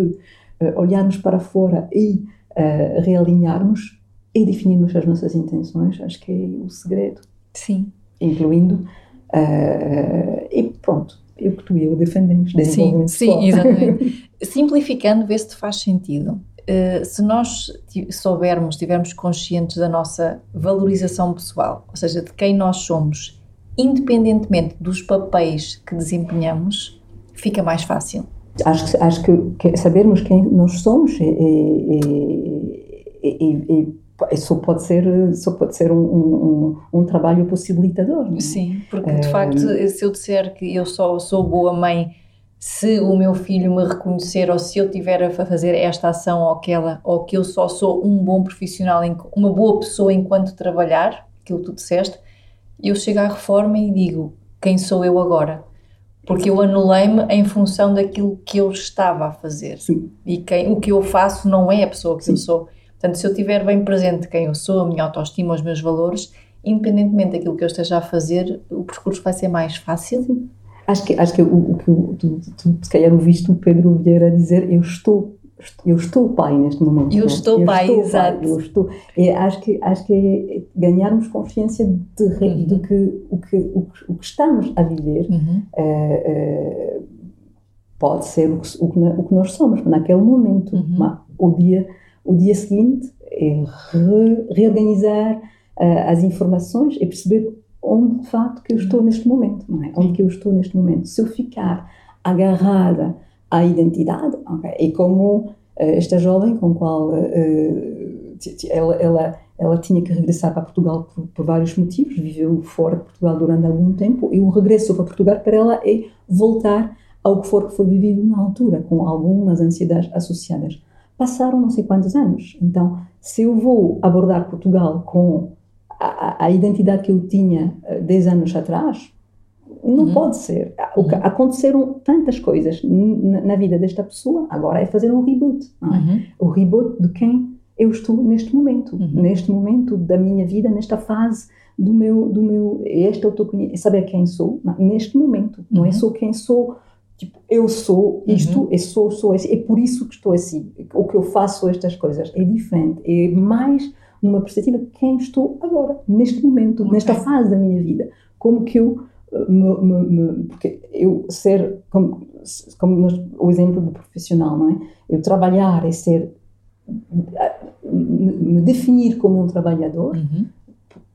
uh, olharmos para fora e uh, realinharmos e definirmos as nossas intenções, acho que é o segredo. Sim. Incluindo. Uh, e pronto, eu que tu e eu defendemos Sim, sim, exatamente. Simplificando, vê se faz sentido. Uh, se nós soubermos, estivermos conscientes da nossa valorização pessoal, ou seja, de quem nós somos, independentemente dos papéis que desempenhamos, fica mais fácil. Acho, acho que, que sabermos quem nós somos é, é, é, só pode ser só pode ser um, um, um trabalho possibilitador é? sim porque de facto se eu disser que eu só sou boa mãe se o meu filho me reconhecer ou se eu tiver a fazer esta ação ou aquela ou que eu só sou um bom profissional uma boa pessoa enquanto trabalhar aquilo que tu disseste eu chego à reforma e digo quem sou eu agora porque eu anulei-me em função daquilo que eu estava a fazer Sim. e quem, o que eu faço não é a pessoa que Sim. eu sou Portanto, se eu tiver bem presente quem eu sou, a minha autoestima, os meus valores, independentemente daquilo que eu esteja a fazer, o percurso vai ser mais fácil. Acho que, acho que o, que tu, tu, se calhar ouviste o Pedro Vieira dizer eu estou eu estou pai neste momento. Eu estou eu pai, estou exato. Eu estou. É, acho que acho que é ganharmos consciência de, uhum. de que, o que o, o que estamos a viver uhum. uh, uh, pode ser o que, o que, que nós somos naquele momento. Uhum. O dia o dia seguinte é re, reorganizar uh, as informações e perceber onde de facto que eu estou neste momento, não é? Onde que eu estou neste momento. Se eu ficar agarrada à identidade, okay, é como uh, esta jovem com qual uh, ela, ela, ela tinha que regressar para Portugal por, por, vários motivos, viveu fora de Portugal durante algum tempo e o regresso para Portugal para ela é voltar ao que for que foi vivido na altura, com algumas ansiedades associadas passaram não sei quantos anos. Então, se eu vou abordar Portugal com a, a identidade que eu tinha 10 eh, anos atrás, não uhum. pode ser. Uhum. Aconteceram tantas coisas na, vida desta pessoa, agora é fazer um reboot. É? Uhum. O reboot de quem eu estou neste momento, uhum. neste momento da minha vida, nesta fase do meu, do meu este autoconhecimento, saber quem sou, neste momento, não é uhum. só quem sou Tipo, eu sou isto, uhum. eu sou, sou esse, é por isso que estou assim. O que eu faço estas coisas é diferente, é mais numa perspectiva de quem estou agora, neste momento, okay. nesta fase da minha vida. Como que eu eh, me, me, me, porque eu ser, como, como o exemplo do profissional, não é? Eu trabalhar e ser, me definir como um trabalhador, uhum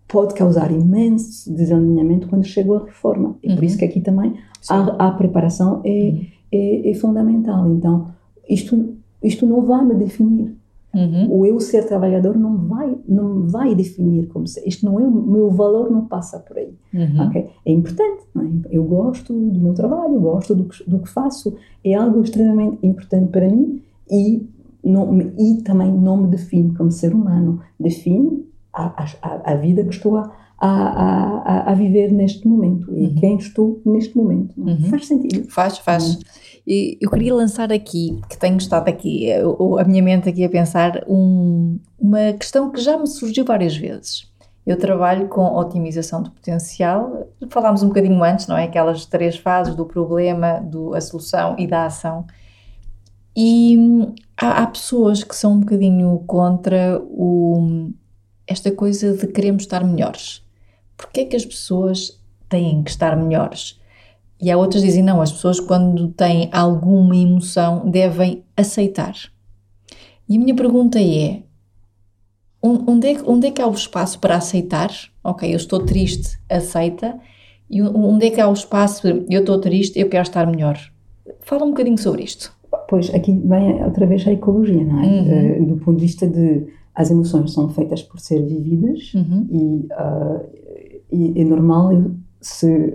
pode causar imenso desalinhamento quando chega a reforma. E uhum. por isso que aqui também a, a, preparação é, uhum. é, é, fundamental. Então, isto, isto não vai me definir. Uhum. O eu ser trabalhador não vai, não vai definir como ser. Isto não é o meu valor, não passa por aí. Uhum. Okay? É importante. É? Eu gosto do meu trabalho, gosto do que, do que faço. É algo extremamente importante para mim e, não, e também não me define como ser humano. Define a, a, a vida que estou a, a, a, viver neste momento e uhum. quem estou neste momento. Uhum. Faz sentido? Faz, faz. Uhum. Eu queria lançar aqui, que tenho estado aqui, a minha mente aqui a pensar, um, uma questão que já me surgiu várias vezes. Eu trabalho com otimização de potencial, falámos um bocadinho antes, não é? Aquelas três fases do problema, do, a solução e da ação. E hum, há, há pessoas que são um bocadinho contra o, esta coisa de queremos estar melhores. Porquê é que as pessoas têm que estar melhores? E há outras que dizem, não, as pessoas quando têm alguma emoção devem aceitar. E a minha pergunta é, onde é, onde é que há o espaço para aceitar? Ok, eu estou triste, aceita. E onde é que há o espaço, eu estou triste, eu quero estar melhor? Fala um bocadinho sobre isto. Pois, aqui vem outra vez a ecologia, não é? Uhum. Uh, do ponto de vista de as emoções são feitas por ser vividas uhum. e, uh, e, é normal eu, se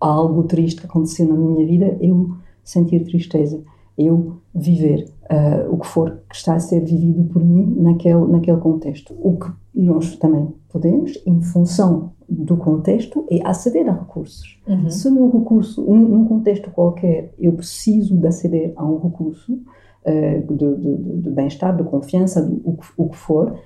há algo triste que aconteceu na minha vida eu sentir tristeza eu viver uh, o que for que está a ser vivido por mim naquele, naquele contexto. O que nós também podemos, em função do contexto, é aceder a recursos. Uhum. Se num recurso, num contexto qualquer, eu preciso de aceder a um recurso uh, de, de, de bem-estar, de confiança, de, o, que, o que for,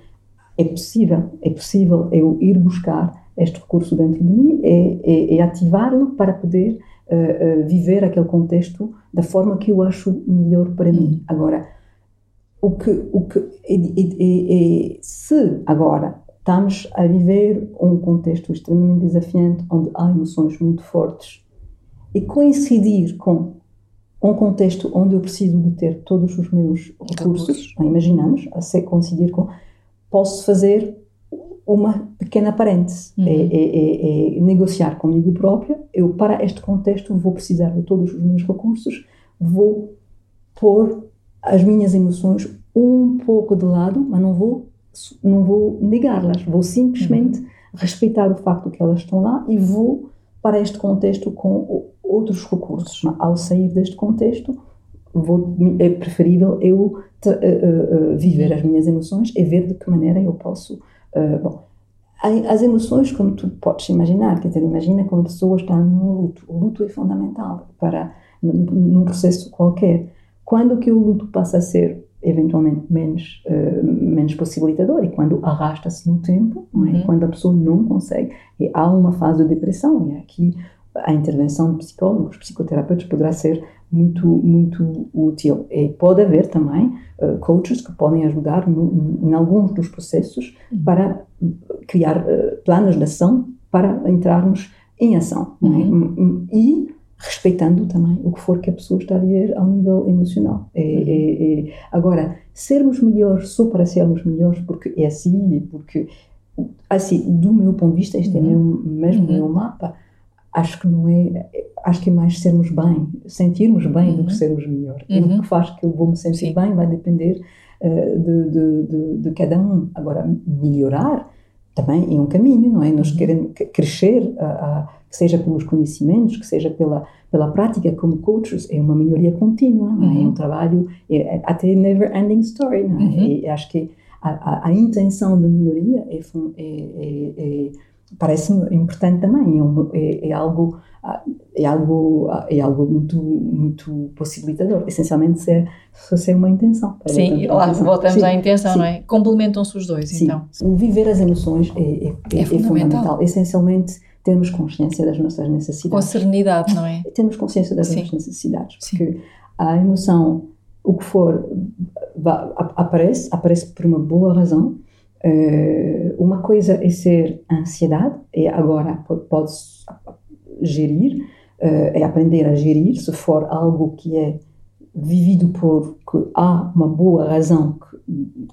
é possível, é possível eu ir buscar este recurso dentro de mim, é, é, é ativá-lo para poder uh, uh, viver aquele contexto da forma que eu acho melhor para uhum. mim. Agora, o que, o que é, se agora estamos a viver um contexto extremamente desafiante, onde há emoções muito fortes, e coincidir com um contexto onde eu preciso de ter todos os meus recursos, imaginamos, a coincidir com, posso fazer uma pequena parêntese, uhum. é, é, é, é, negociar comigo própria, eu para este contexto vou precisar de todos os meus recursos, vou pôr as minhas emoções um pouco de lado, mas não vou não vou negá-las, vou simplesmente uhum. respeitar o facto que elas estão lá e vou para este contexto com outros recursos. Ao sair deste contexto, vou, é preferível eu uh, uh, viver as minhas emoções e ver de que maneira eu posso. Uh, bom, as emoções, como tu podes imaginar, quer dizer, imagina quando a pessoa está num luto. O luto é fundamental para num processo qualquer. Quando que o luto passa a ser eventualmente menos, uh, menos possibilitador e quando arrasta-se no tempo, é? uhum. quando a pessoa não consegue, e há uma fase de depressão, e aqui a intervenção de psicólogos, psicoterapeutas poderá ser muito, muito útil. E pode haver também uh, coaches que podem ajudar no, em alguns dos processos uhum. para criar uh, planos de ação para entrarmos em ação. É? Uhum. E respeitando também o que for que a pessoa está a viver ao nível emocional. É, uhum. é, é, agora, sermos melhores só para sermos melhores, porque é assim, porque, assim, do meu ponto de vista, este uhum. é mesmo, mesmo uhum. meu mapa, acho que não é, acho que é mais sermos bem, sentirmos bem uhum. do que uhum. sermos melhor. E o uhum. que faz que eu vou me sentir Sim. bem vai depender uh, de, de, de, de, cada um. Agora, melhorar também é um caminho, não é? Nós uhum. queremos crescer, a, a, que seja pelos conhecimentos, que seja pela, pela prática como coaches, é uma melhoria contínua, não é? é um trabalho, é, é, até never ending story, não é? E acho que a, a, a, intenção de melhoria é, é, é parece-me importante também, é, um, é, é, algo é algo é algo muito muito possibilitador, essencialmente se é, se é uma intenção. Sim, lá intenção. voltamos sim, à intenção, sim. não é? Complementam-se os dois, sim. então. Viver as emoções é, é, é, é fundamental. fundamental. Essencialmente termos consciência das nossas necessidades. Com serenidade, não é? Termos consciência das nossas necessidades, porque a emoção, o que for, aparece, aparece por uma boa razão, uma coisa é ser ansiedade, e agora pode gerir, uh, é aprender a gerir, se for algo que é vivido por que há uma boa razão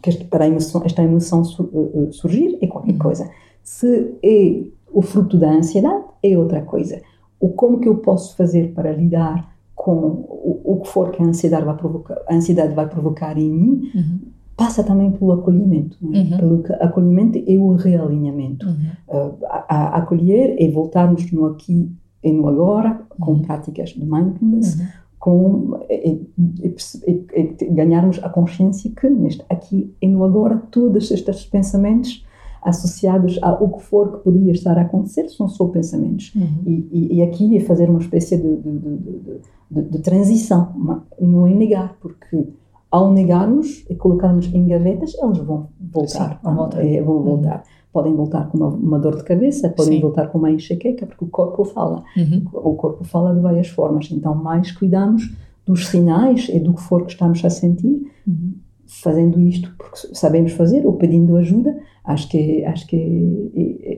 que, que para a emoção, esta emoção uh, surgir, é qualquer uhum. coisa. Se é o fruto da ansiedade, é outra coisa. O como que eu posso fazer para lidar com o, o que for que a ansiedade vai provocar, a ansiedade vai provocar em mim, uhum passa também pelo acolhimento. É? Uhum. Pelo acolhimento e o realinhamento. Uhum. Uh, a, a, acolher é voltarmos no aqui e no agora, com uhum. práticas de mindfulness, uhum. com e, e, e, ganharmos a consciência que neste aqui e no agora todos estes pensamentos associados a o que for que poderia estar a acontecer são só pensamentos uhum. e, e, aqui é fazer uma espécie de, de, de, de transição não é negar porque ao negarmos e colocarmos em gavetas, eles vão voltar. Sim, vão voltar. É, vão voltar. Uhum. Podem voltar com uma, uma, dor de cabeça, podem Sim. voltar com uma enxaqueca, porque o corpo fala. Uhum. O corpo fala de várias formas. Então, mais cuidamos dos sinais e do que for que estamos a sentir, uhum fazendo isto porque sabemos fazer ou pedindo ajuda, acho que acho que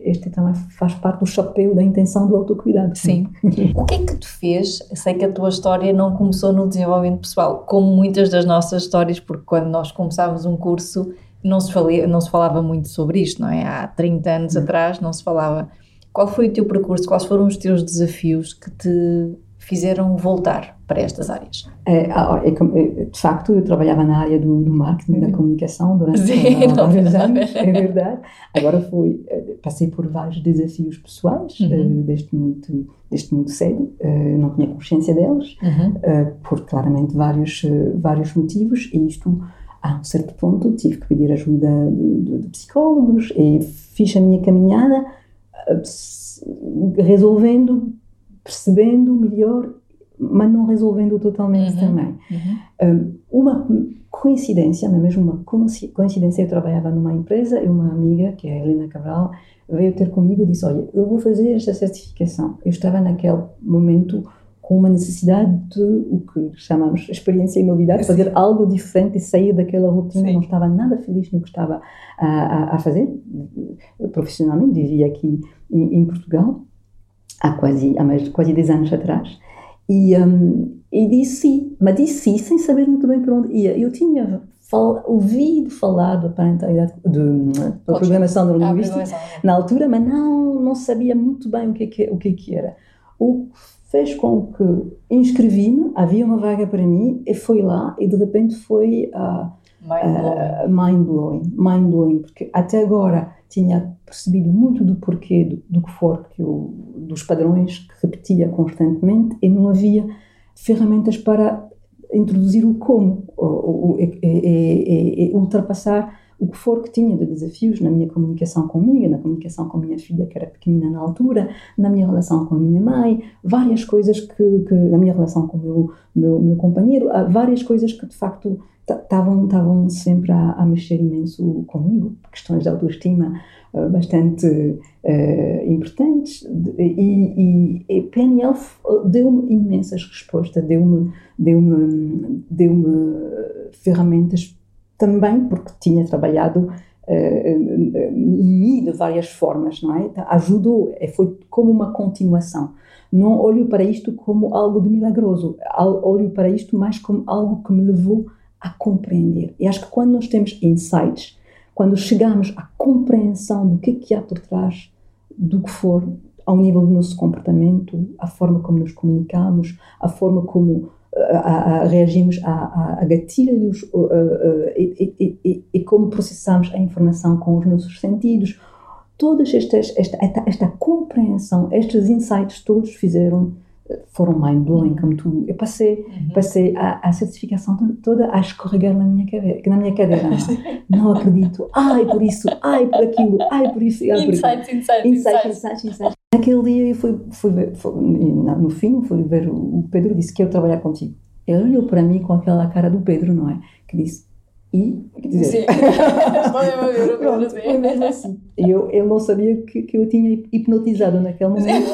este também faz parte do chapéu da intenção do autocuidado. Sim. o que é que te fez? Sei que a tua história não começou no desenvolvimento pessoal, como muitas das nossas histórias, porque quando nós começámos um curso não se, falava, não se falava muito sobre isto, não é? Há 30 anos hum. atrás não se falava. Qual foi o teu percurso? Quais foram os teus desafios que te fizeram voltar para estas áreas? É, ah, é, é, de facto, eu trabalhava na área do, do marketing, da uhum. comunicação durante Sim, uh, vários anos, é verdade. Agora fui, eh, passei por vários desafios pessoais, uhum. uh, desde, muito, desde muito cedo, uh, não tinha consciência deles, uhum. por claramente vários, vários motivos, e isto, a um certo ponto, tive que pedir ajuda de, de psicólogos e fiz a minha caminhada resolvendo percebendo melhor, mas não resolvendo totalmente uhum. também. Uhum. uma coincidência, mas mesmo uma coincidência, eu trabalhava numa empresa e uma amiga, que é a Helena Cabral, veio ter comigo e disse, olha, eu vou fazer esta certificação. Eu estava naquele momento com uma necessidade de o que chamamos experiência e novidade, fazer algo diferente e sair daquela rotina. Sim. Não estava nada feliz no que estava a, a, a fazer. Profissionalmente, vivia aqui em, em Portugal há quase, há mais, quase 10 anos atrás. E, um, e disse sim, mas disse sim sem saber muito bem para onde ia. Eu tinha fal, ouvido falar da parentalidade, da programação neurolinguística na altura, mas não, não sabia muito bem o que, que, o que, que era. O fez com que inscrevi-me, havia uma vaga para mim, e fui lá, e de repente foi uh, uh, mind-blowing. Mind-blowing, porque até agora tinha percebido muito do porquê do, do que for, que eu, dos padrões que repetia constantemente e não havia ferramentas para introduzir o como, ou, e, e, e, ultrapassar o que for que tinha de desafios na minha comunicação comigo, na comunicação com a minha filha, que era pequenina na altura, na minha relação com a minha mãe, várias coisas que, que na minha relação com o meu, meu, meu companheiro, várias coisas que de facto estavam sempre a, a, mexer imenso comigo, questões de autoestima uh, bastante uh, importantes e, e, e PNL deu-me imensas respostas, deu-me deu-me deu-me ferramentas também porque tinha trabalhado em mim de várias formas, não é? Então, ajudou, foi como uma continuação. Não olho para isto como algo de milagroso, olho para isto mais como algo que me levou a compreender. E acho que quando nós temos insights, quando chegamos à compreensão do que, é que há por trás do que for, ao nível do nosso comportamento, a forma como nos comunicamos, a forma como a, a, reagimos a, a gatilhos uh, e, e, e, como processamos a informação com os nossos sentidos, todas estas esta, esta, esta compreensão, estes insights todos fizeram foram mind-blowing, como tu. Eu passei, uhum. passei a, a, certificação toda a escorregar na minha cadeira. Na minha cadeira não, não acredito. Ai, por isso, ai, por aquilo, ai, por isso. Ai, por insights, insights, insights, insights, insights. Naquele dia eu fui, fui ver, fui, no fim, fui ver o Pedro disse que eu trabalhar contigo. Ele olhou para mim com aquela cara do Pedro, não é? Que disse, e, quer dizer, Sim, Pronto, foi mesmo assim. Eu, não sabia que, que eu tinha hipnotizado naquele momento.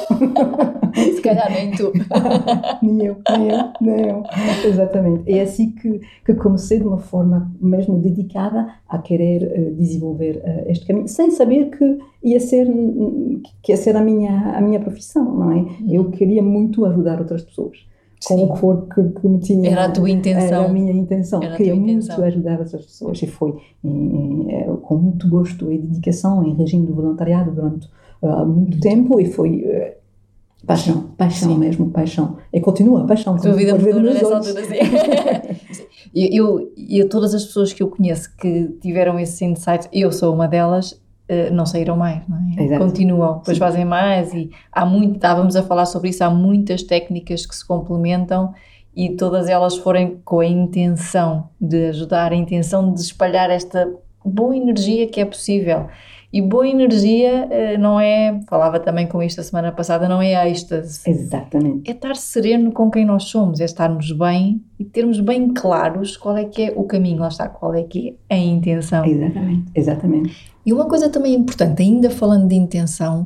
Se calhar nem tu. nem eu, nem eu, nem eu. Exatamente. É assim que, que comecei de uma forma mesmo dedicada a querer uh, desenvolver uh, este caminho, sem saber que ia ser, que ia ser a, minha, a minha profissão, não é? Eu uhum. queria muito ajudar outras pessoas com Sim. o que for que, que me tinha. Era a tua intenção. Era a minha intenção. Era Queria muito intenção. ajudar essas pessoas e foi em, em, eh, com muito gosto e dedicação em regime do voluntariado durante uh, muito tempo e foi uh, paixão, paixão Sim. mesmo, paixão. E continua, paixão. A tua vida mudou nessa altura, sim. eu, eu, todas as pessoas que eu conheço que tiveram esse insight, eu sou uma delas, não saíram mais, não é? Exato. Continuam, depois Sim. fazem mais e há muito, estávamos a falar sobre isso, há muitas técnicas que se complementam e todas elas forem com a intenção de ajudar, a intenção de espalhar esta boa energia que é possível. E boa energia uh, não é, falava também com isto a semana passada, não é êxtase. Exatamente. É estar sereno com quem nós somos, é estarmos bem e termos bem claros qual é que é o caminho, lá está, qual é que é a intenção. Exatamente, exatamente. E uma coisa também importante, ainda falando de intenção,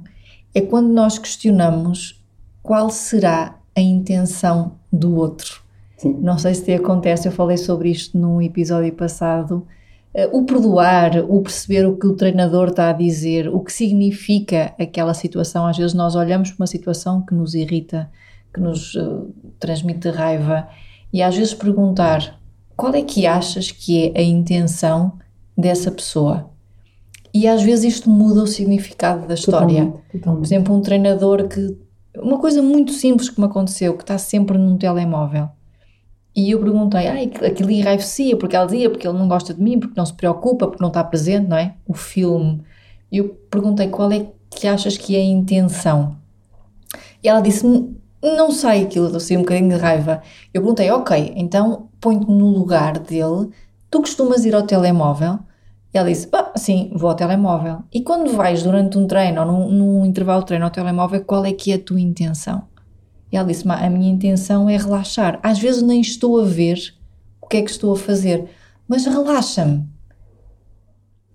é quando nós questionamos qual será a intenção do outro. Sim. Não sei se te acontece, eu falei sobre isto num episódio passado. Uh, o perdoar, o perceber o que o treinador está a dizer, o que significa aquela situação. Às vezes nós olhamos para uma situação que nos irrita, que nos uh, transmite raiva, e às vezes perguntar qual é que achas que é a intenção dessa pessoa? E às vezes isto muda o significado da história. Totalmente, totalmente. Por exemplo, um treinador que uma coisa muito simples que me aconteceu, que está sempre num telemóvel. E eu perguntei, ai, aquilo enraivecia, porque ela dizia, porque ele não gosta de mim, porque não se preocupa, porque não está presente, não é? O filme. E eu perguntei qual é que achas que é a intenção. E ela disse-me, não sei aquilo, eu sei um bocadinho de raiva. Eu perguntei, ok, então põe-te no lugar dele, tu costumas ir ao telemóvel? E ela disse, ah, sim, vou ao telemóvel. E quando vais durante um treino ou num, num intervalo de treino ao telemóvel, qual é que é a tua intenção? E ela disse, a minha intenção é relaxar. Às vezes nem estou a ver o que é que estou a fazer, mas relaxa-me.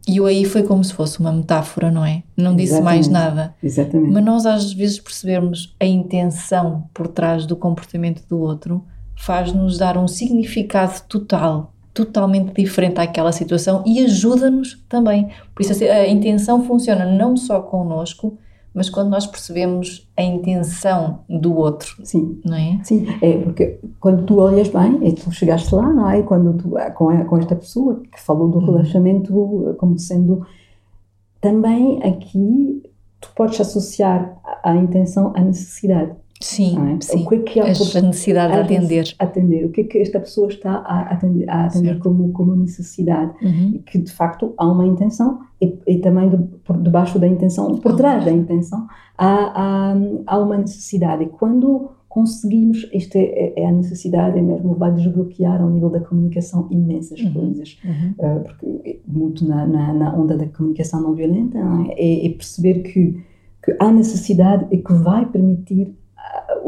E eu aí foi como se fosse uma metáfora, não é? Não disse Exatamente. mais nada. Exatamente. Mas nós às vezes percebermos a intenção por trás do comportamento do outro faz-nos dar um significado total, totalmente diferente àquela situação e ajuda-nos também. Por isso a intenção funciona não só connosco, mas quando nós percebemos a intenção do outro, sim, não é? Sim, é porque quando tu olhas bem, e tu chegaste lá, não é? Quando tu com, com esta pessoa que falou do uhum. relaxamento como sendo também aqui tu podes associar a intenção à necessidade. Sim, é? sim. O que é que é a necessidade de atender. atender. O que é que esta pessoa está a atender, a atender como, como necessidade. Uhum. E que, de facto, há uma intenção e, e também por debaixo da intenção, por trás da intenção, há, há, há uma necessidade. E quando conseguimos, esta é, é, a necessidade, é mesmo, vai desbloquear ao nível da comunicação imensas uhum. coisas. Uhum. Uh, porque muito na, na, na, onda da comunicação não violenta não é? É, é perceber que, que há necessidade e que vai permitir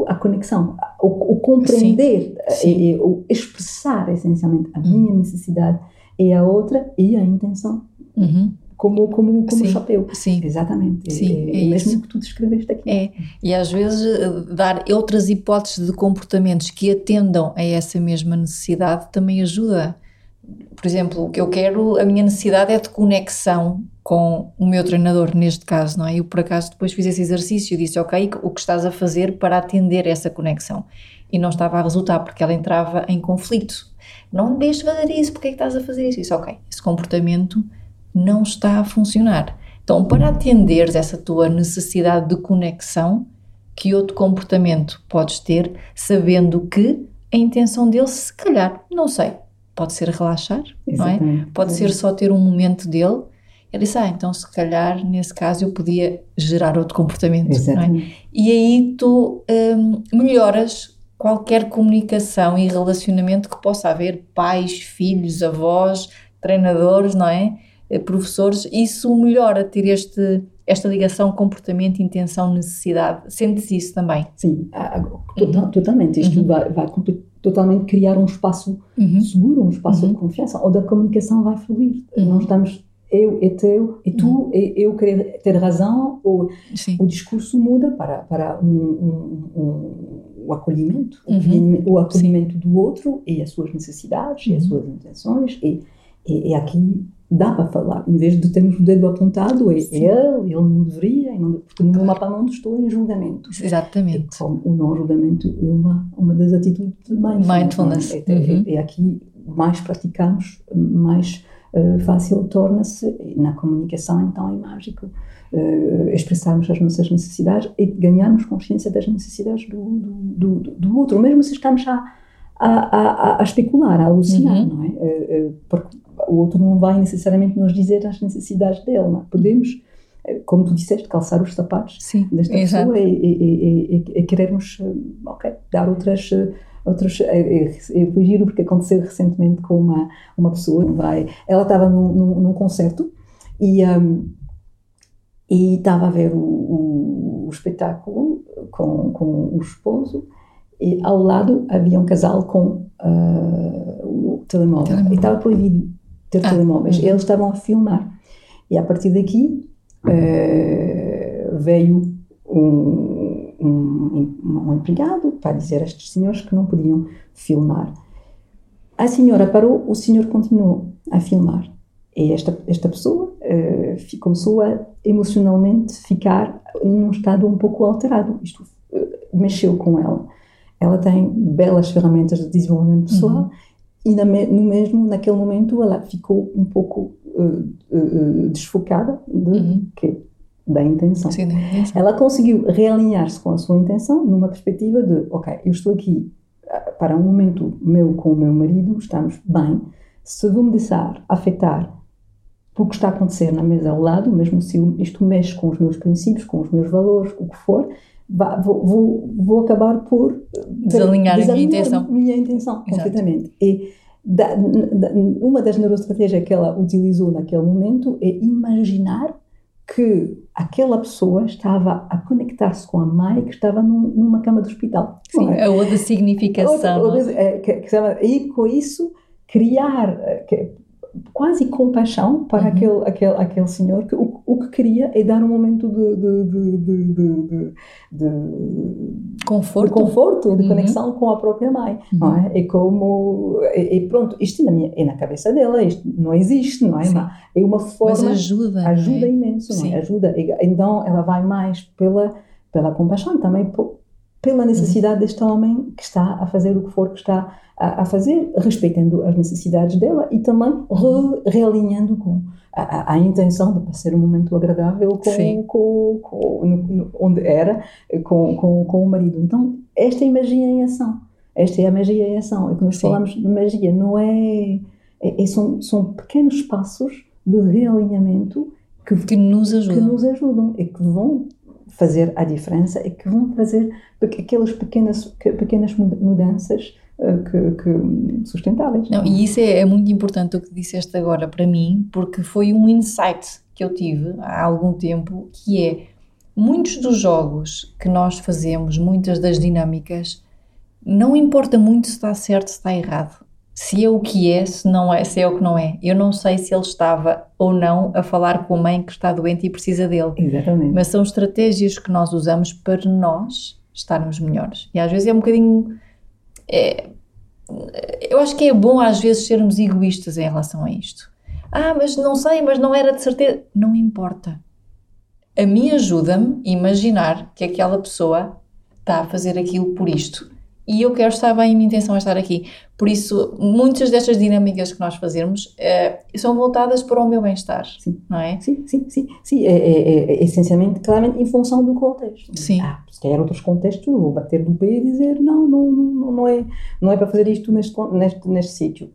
a conexão, o, o compreender, sim. E, o expressar essencialmente a minha uhum. necessidade e a outra e a intenção. Uhum. Como, como, como sim, chapéu. Sim. Exatamente. Sim, é, é, é mesmo isso. que tu descreveste aqui. É. E às vezes eh, dar outras hipóteses de comportamentos que atendam a essa mesma necessidade também ajuda. Por exemplo, o que eu quero, a minha necessidade é de conexão com o meu treinador, neste caso, não é? Eu, por acaso, depois fiz esse exercício e disse, ok, o que estás a fazer para atender essa conexão? E não estava a resultar, porque ela entrava em conflito. Não deixes fazer isso, porque é que estás a fazer isso? Isso, ok, esse comportamento não está a funcionar. Então, para atenderes essa tua necessidade de conexão, que outro comportamento podes ter, sabendo que a intenção dele, se calhar, não sei, pode ser relaxar, Exatamente. não é? Pode ser só ter um momento dele ele disse, ah, então se calhar nesse caso eu podia gerar outro comportamento. É? E aí tu hum, melhoras qualquer comunicação e relacionamento que possa haver, pais, filhos, avós, treinadores, não é? Eh, professores, isso melhora ter este, esta ligação comportamento, intenção, necessidade. Sentes isso também? Sim, uhum. totalmente. Isto uhum. vai, vai totalmente criar um espaço uhum. seguro, um espaço de uhum. confiança, onde a comunicação vai fluir. Uhum. Não estamos eu é teu e tu uhum. é eu querer ter razão ou o discurso muda para para um, um, um, o acolhimento o acolhimento Sim. do outro e as suas necessidades e as suas intenções e, e, e, aqui dá para falar em vez de termos o dedo apontado é, é ele ele não deveria não, porque no mapa não estou em julgamento exatamente e, o não julgamento é uma uma das atitudes de mindfulness, mindfulness. É, uhum. é, é aqui mais praticamos mais uh, fácil torna-se, na comunicação então é mágico, uh, expressarmos as nossas necessidades e ganharmos consciência das necessidades do, do, do, do outro, mesmo se estamos a, a, a, a especular, a alucinar, uhum. não é? Uh, porque o outro não vai necessariamente nos dizer as necessidades dele, não é? Podemos como tu disseste, calçar os sapatos Sim, desta exato. pessoa e, e, e, e, querermos, ok, dar outras outros. É, é, foi giro porque aconteceu recentemente com uma, uma pessoa. Vai, ela estava num, num, num concerto e. Um, e estava a ver o, o, o, espetáculo com, com o esposo e ao lado havia um casal com uh, o telemóvel. telemóvel. E estava proibido ter ah, telemóveis. Uhum. Eles estavam a filmar. E a partir daqui uh, veio um, um, um empregado para dizer a estes senhores que não podiam filmar. A senhora parou, o senhor continuou a filmar. E esta, esta pessoa uh, começou a emocionalmente ficar num estado um pouco alterado. Isto uh, mexeu com ela. Ela tem belas ferramentas de desenvolvimento pessoal uhum. E na, no mesmo, naquele momento ela ficou um pouco uh, desfocada de uhum. que da intenção. Sim, da intenção. Ela conseguiu realinhar-se com a sua intenção numa perspectiva de, ok, eu estou aqui ah, para um momento meu com o meu marido, estamos bem. Se vou me deixar afetar o que está a acontecer na mesa ao lado, mesmo se isto mexe com os meus princípios, com os meus valores, o que for, vou, vou, vou acabar por desalinhar, desalinhar a minha intenção. minha intenção, completamente. E da, da, uma das neuroestratégias que ela utilizou naquele momento é imaginar que aquela pessoa estava a conectar-se com a mãe que estava num, numa cama de hospital. Sim, é? a outra significação. Outra, outra, é, que, que, e com isso criar, eh, que, quase compaixão para uhum. aquele, aquele, aquele senhor que o, o que queria é dar um momento de, de, de, de conforto, conforto e de uhum. conexão com a própria mãe. Uhum. Não é? é como. E, pronto, isto na minha, é na cabeça dela, isto não existe, não é? Sim. É uma forma. Mas ajuda. Ajuda é? imenso, não é? Ajuda. Então ela vai mais pela, pela compaixão e também pela necessidade uhum. deste homem que está a fazer o que for que está a, a fazer, respeitando as necessidades dela e também re, realinhando com a, a, intenção de passar um momento agradável com, com, com no, no, onde era com, com, com o marido. Então, esta é a magia em ação. Esta é a magia em ação. É que nós Sim. falamos de magia, não é, é, é, são, são pequenos passos de realinhamento que, que, nos ajudam. que nos ajudam e que vão fazer a diferença e que vão trazer aquelas pequenas, pequenas mudanças eh, que, que, sustentáveis. Não, e isso é, é, muito importante o que disseste agora para mim, porque foi um insight que eu tive há algum tempo, que é muitos dos jogos que nós fazemos, muitas das dinâmicas, não importa muito se está certo, se está errado. Se é o que é, se não é, se é o que não é. Eu não sei se ele estava ou não a falar com a mãe que está doente e precisa dele. Exatamente. Mas são estratégias que nós usamos para nós estarmos melhores. E às vezes é um bocadinho. É, eu acho que é bom às vezes sermos egoístas em relação a isto. Ah, mas não sei, mas não era de certeza. Não importa. A mim ajuda-me imaginar que aquela pessoa está a fazer aquilo por isto e eu quero estar bem, a minha intenção é estar aqui. Por isso, muitas destas dinâmicas que nós fazemos é, são voltadas para o meu bem-estar, não é? Sim, sim, sim. sim é, é, é, essencialmente, claramente, em função do contexto. Sim. Ah, se calhar outros contextos, vou bater no pé e dizer não, não, não, não, é, não é para fazer isto neste, neste, neste sítio.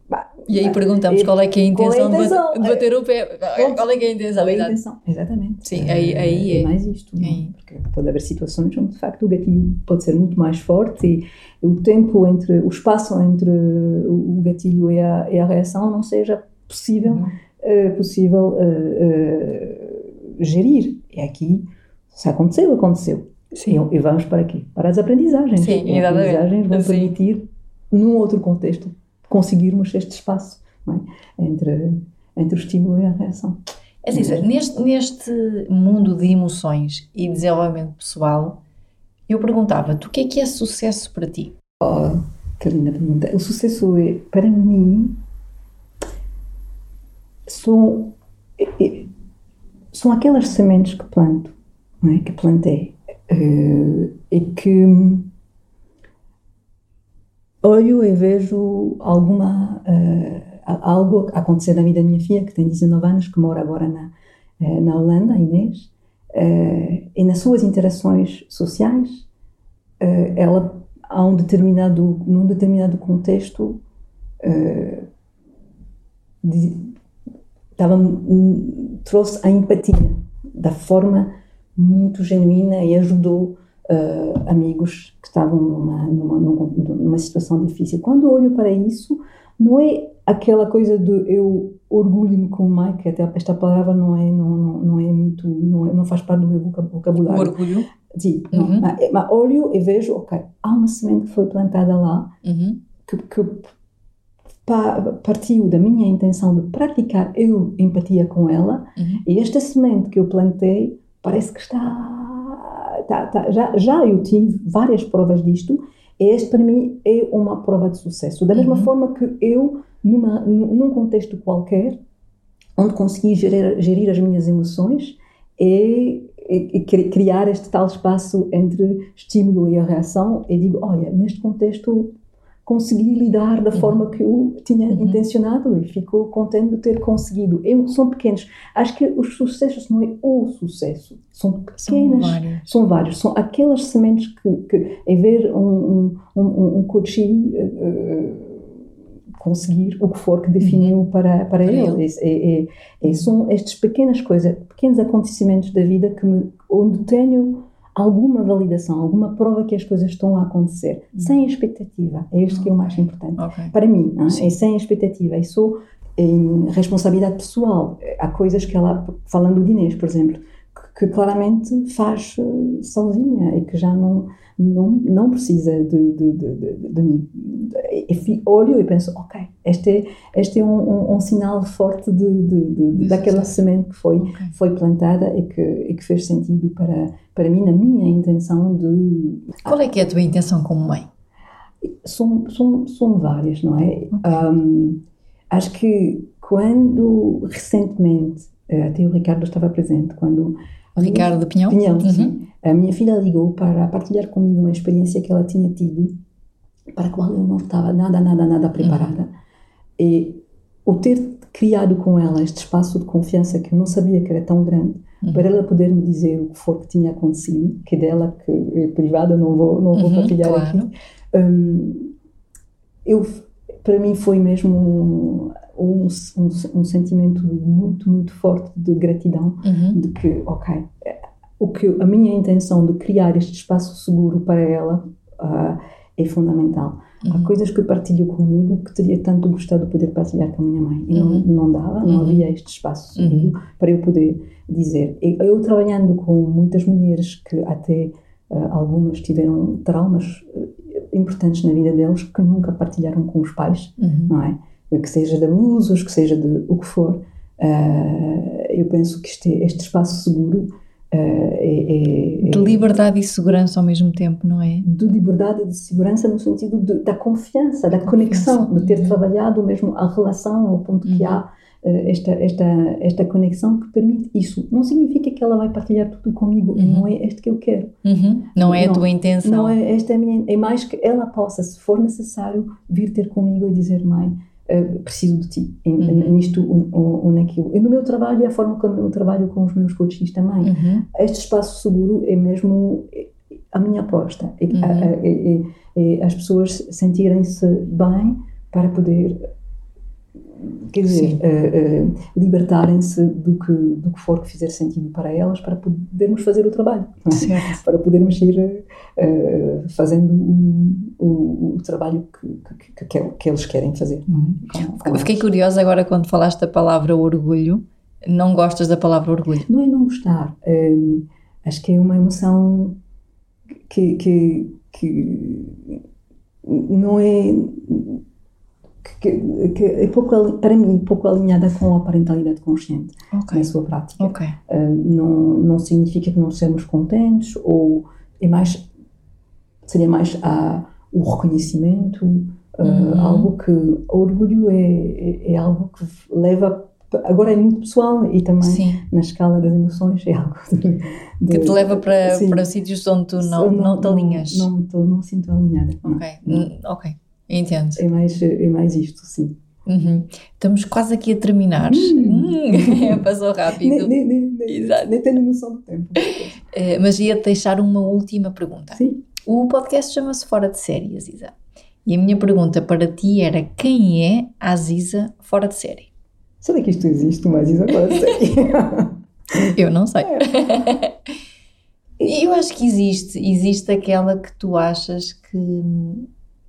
E aí perguntamos qual é que é a intenção, é a intenção? De, bater, o pé. Qual é que é a intenção? Qual é a intenção? Exatamente. Sim, aí, aí é. É mais isto. Porque pode haver situações onde, de facto, o gatilho pode ser muito mais forte e o tempo entre, o espaço entre o gatilho e a, e a reação não seja possível, uhum. uh, possível uh, gerir. E aqui, se aconteceu, aconteceu. Sim. E, e vamos para aqui? Para as aprendizagens. Sim, e as aprendizagens vão Sim. permitir, num outro contexto, conseguirmos este espaço é? entre, entre o estímulo e a reação. É assim, neste, neste mundo de emoções e desenvolvimento pessoal, eu perguntava-te o que é que é sucesso para ti? Oh, que linda pergunta. O sucesso é, para mim, são, é, é, são aquelas sementes que planto, não é? que plantei, uh, e que olho e vejo alguma, uh, algo acontecer na vida da minha filha, que tem 19 anos, que mora agora na, uh, na Holanda, a Inês, e nas suas interações sociais, ela, um determinado, num determinado contexto, uh, de, tava, trouxe a empatia da forma muito genuína e ajudou amigos que estavam numa, numa, numa situação difícil. Quando olho para isso, não é aquela coisa de eu orgulho-me com o Mike, até esta palavra não é, não, não, é muito, não, é, não faz parte do meu vocabulário. O orgulho? Sim, uhum. mas, mas, olho e vejo, ok, há uma semente que foi plantada lá, uhum. que, que partiu da minha intenção de praticar eu empatia com ela, uhum. e esta semente que eu plantei parece que está, está, está já, já eu tive várias provas disto, este, para mim, é uma prova de sucesso. Da mesma uhum. forma que eu, numa, num contexto qualquer, onde consegui gerir, gerir as minhas emoções, é, é, é, criar este tal espaço entre estímulo e a reação, e digo, olha, neste contexto consegui lidar da forma que eu tinha Uhum. intencionado e fico contente de ter conseguido. Eu, são pequenos. Acho que os sucessos não é o sucesso, são São pequenas. vários. São vários, são aquelas sementes que, que é ver um, um, um, um coach eh, eh, conseguir o que for que definiu para, para, Para ele. É, é- é- são estas pequenas coisas, pequenos acontecimentos da vida que me, onde tenho alguma validação, alguma prova que as coisas estão a acontecer, sem expectativa. É isto que é o mais importante. Ok. Para mim, não é? É sem expectativa. E sou em responsabilidade pessoal. Há coisas que ela, falando do Inês, por exemplo, que, que claramente faz eh, sozinha e que já não, não, não precisa de, de, de, de, mim. E fi- olho e penso, ok, este é, este é um, um, um sinal forte de, daquela sucesso. semente que foi, Ok. foi plantada e que, e que fez sentido para, para mim, na minha intenção de Qual é que é a tua intenção como mãe? são, são, são várias, não é? Um, acho que quando recentemente, eh, até o Ricardo estava presente, quando a minha- Ricardo Pinhão? Pinhão, Uhum. sim. A minha filha ligou para partilhar comigo uma experiência que ela tinha tido, para a qual eu não estava nada, nada, nada preparada. E o ter criado com ela este espaço de confiança que eu não sabia que era tão grande, Uhum. para ela poder me dizer o que for que tinha acontecido, que dela, que é privada, não vou, não vou Uhum, partilhar claro. aqui. Hum, eu, para mim foi mesmo um, um, um, um sentimento muito, muito forte de gratidão Uhum. de que, ok, o que a minha intenção de criar este espaço seguro para ela ah, é fundamental. Há Uhum. coisas que partilho comigo que teria tanto gostado de poder partilhar com a minha mãe e Uhum. não, não dava, não Uhum. havia este espaço seguro Uhum. para eu poder dizer. Eu trabalhando com muitas mulheres que até ah, algumas tiveram traumas eh, importantes na vida deles que nunca partilharam com os pais, Uhum. não é? Que seja de abusos, que seja de o que for. Ah, eu penso que este, este espaço seguro ah, é, é- De liberdade e segurança ao mesmo tempo, não é? de liberdade, de segurança no sentido de- da confiança, da Confiança. conexão, de ter Uhum. trabalhado mesmo a relação ao ponto que Uhum. há eh, esta, esta, esta conexão que permite isso. Não significa que ela vai partilhar tudo comigo, Uhum. não é este que eu quero. Uhum. Não é a Não, tua intenção. Não é esta é a minha, é mais que ela possa, se for necessário, vir ter comigo e dizer, mãe, eh, preciso de ti, Uhum. nisto ou, ou, ou naquilo. E no meu trabalho e a forma como eu trabalho com os meus coaches também Uhum. este espaço seguro é mesmo a minha aposta. É, Uhum. a- a- é- é- é as pessoas sentirem-se bem para poder, quer dizer, eh, eh, libertarem-se do que, do que for que fizer sentido para elas, para podermos fazer o trabalho. é? Certo. Para podermos ir eh, fazendo o, o- o trabalho que, que, que, que eles querem fazer. é? Fiquei curiosa agora quando falaste da palavra orgulho. Não gostas da palavra orgulho? Não é não gostar. hum, acho que é uma emoção que, que não é. Que, que é pouco, para mim, pouco alinhada com a parentalidade consciente Ok. na sua prática. Ok. Uh, não, não significa que não sermos contentes, ou é mais, seria mais a, o reconhecimento, uh, Uhum. algo que. O orgulho é, é, é algo que leva. Agora é muito pessoal e também Sim. na escala das emoções é algo de, Que te leva para, Sim. para sítios onde tu não, Eu não, te alinhas. Não, não, não sinto alinhada. não. Ok. Hum, Ok. Entendo. É mais, é mais isto, sim. Uhum. Estamos quase aqui a terminar. Hum. Hum, Passou rápido. Nem, nem, nem, nem, Exato. nem tenho noção do tempo. Eh, mas ia-te deixar uma última pergunta. Sim. O podcast chama-se Fora de Série, Aziza. E a minha pergunta para ti era quem é a Aziza fora de série? Será que isto existe, mas isso agora sei. Eu não sei. Eu acho que existe. Existe aquela que tu achas que,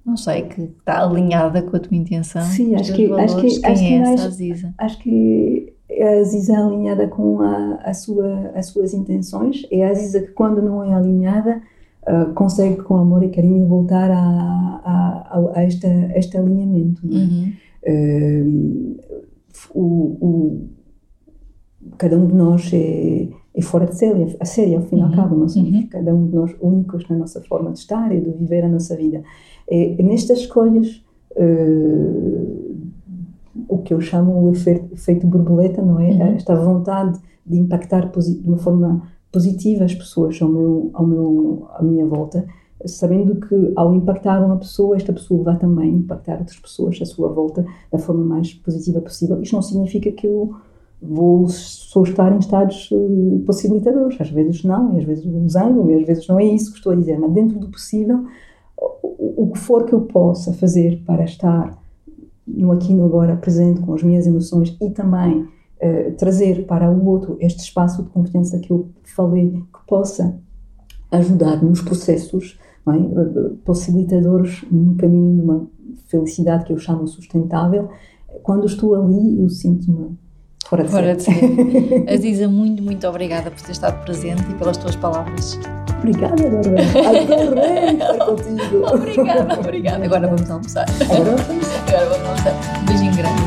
não sei, que está alinhada com a tua intenção. Sim, acho que- acho valores. que- Quem acho que é essa Aziza? Acho que é a Aziza alinhada com a, a sua, as suas intenções. É a Aziza que, quando não é alinhada, ah, consegue, com amor e carinho, voltar a, a, a, a esta, este alinhamento. é? Uhum. Um, o, o- cada um de nós é, é fora de série, a série ao fim e ao Uhum, cabo, não somos uhum. cada um de nós únicos na nossa forma de estar e de viver a nossa vida. É, nestas escolhas, uh, o que eu chamo o efeito, borboleta, não é? Uhum. Esta vontade de impactar de uma forma positiva as pessoas ao meu, ao meu, à minha volta, sabendo que ao impactar uma pessoa, esta pessoa vai também impactar outras pessoas à sua volta da forma mais positiva possível. Isto não significa que eu vou só estar em estados uh, possibilitadores. Às vezes não, e às vezes usando, e às vezes não é isso que estou a dizer, mas dentro do possível, o, que for que eu possa fazer para estar no aqui e no agora presente com as minhas emoções e também uh, trazer para o outro este espaço de confiança que eu falei que possa ajudar nos processos é? Eh, possibilitadores no caminho de uma felicidade que eu chamo sustentável. Quando estou ali, eu sinto-me fora de fora. Aziza, muito, muito obrigada por ter estado presente e pelas tuas palavras. Obrigada, Dora. Adorei estar contigo. Obrigada, obrigada. Agora vamos almoçar. Agora vamos almoçar. Agora vamos almoçar. Um beijinho grande.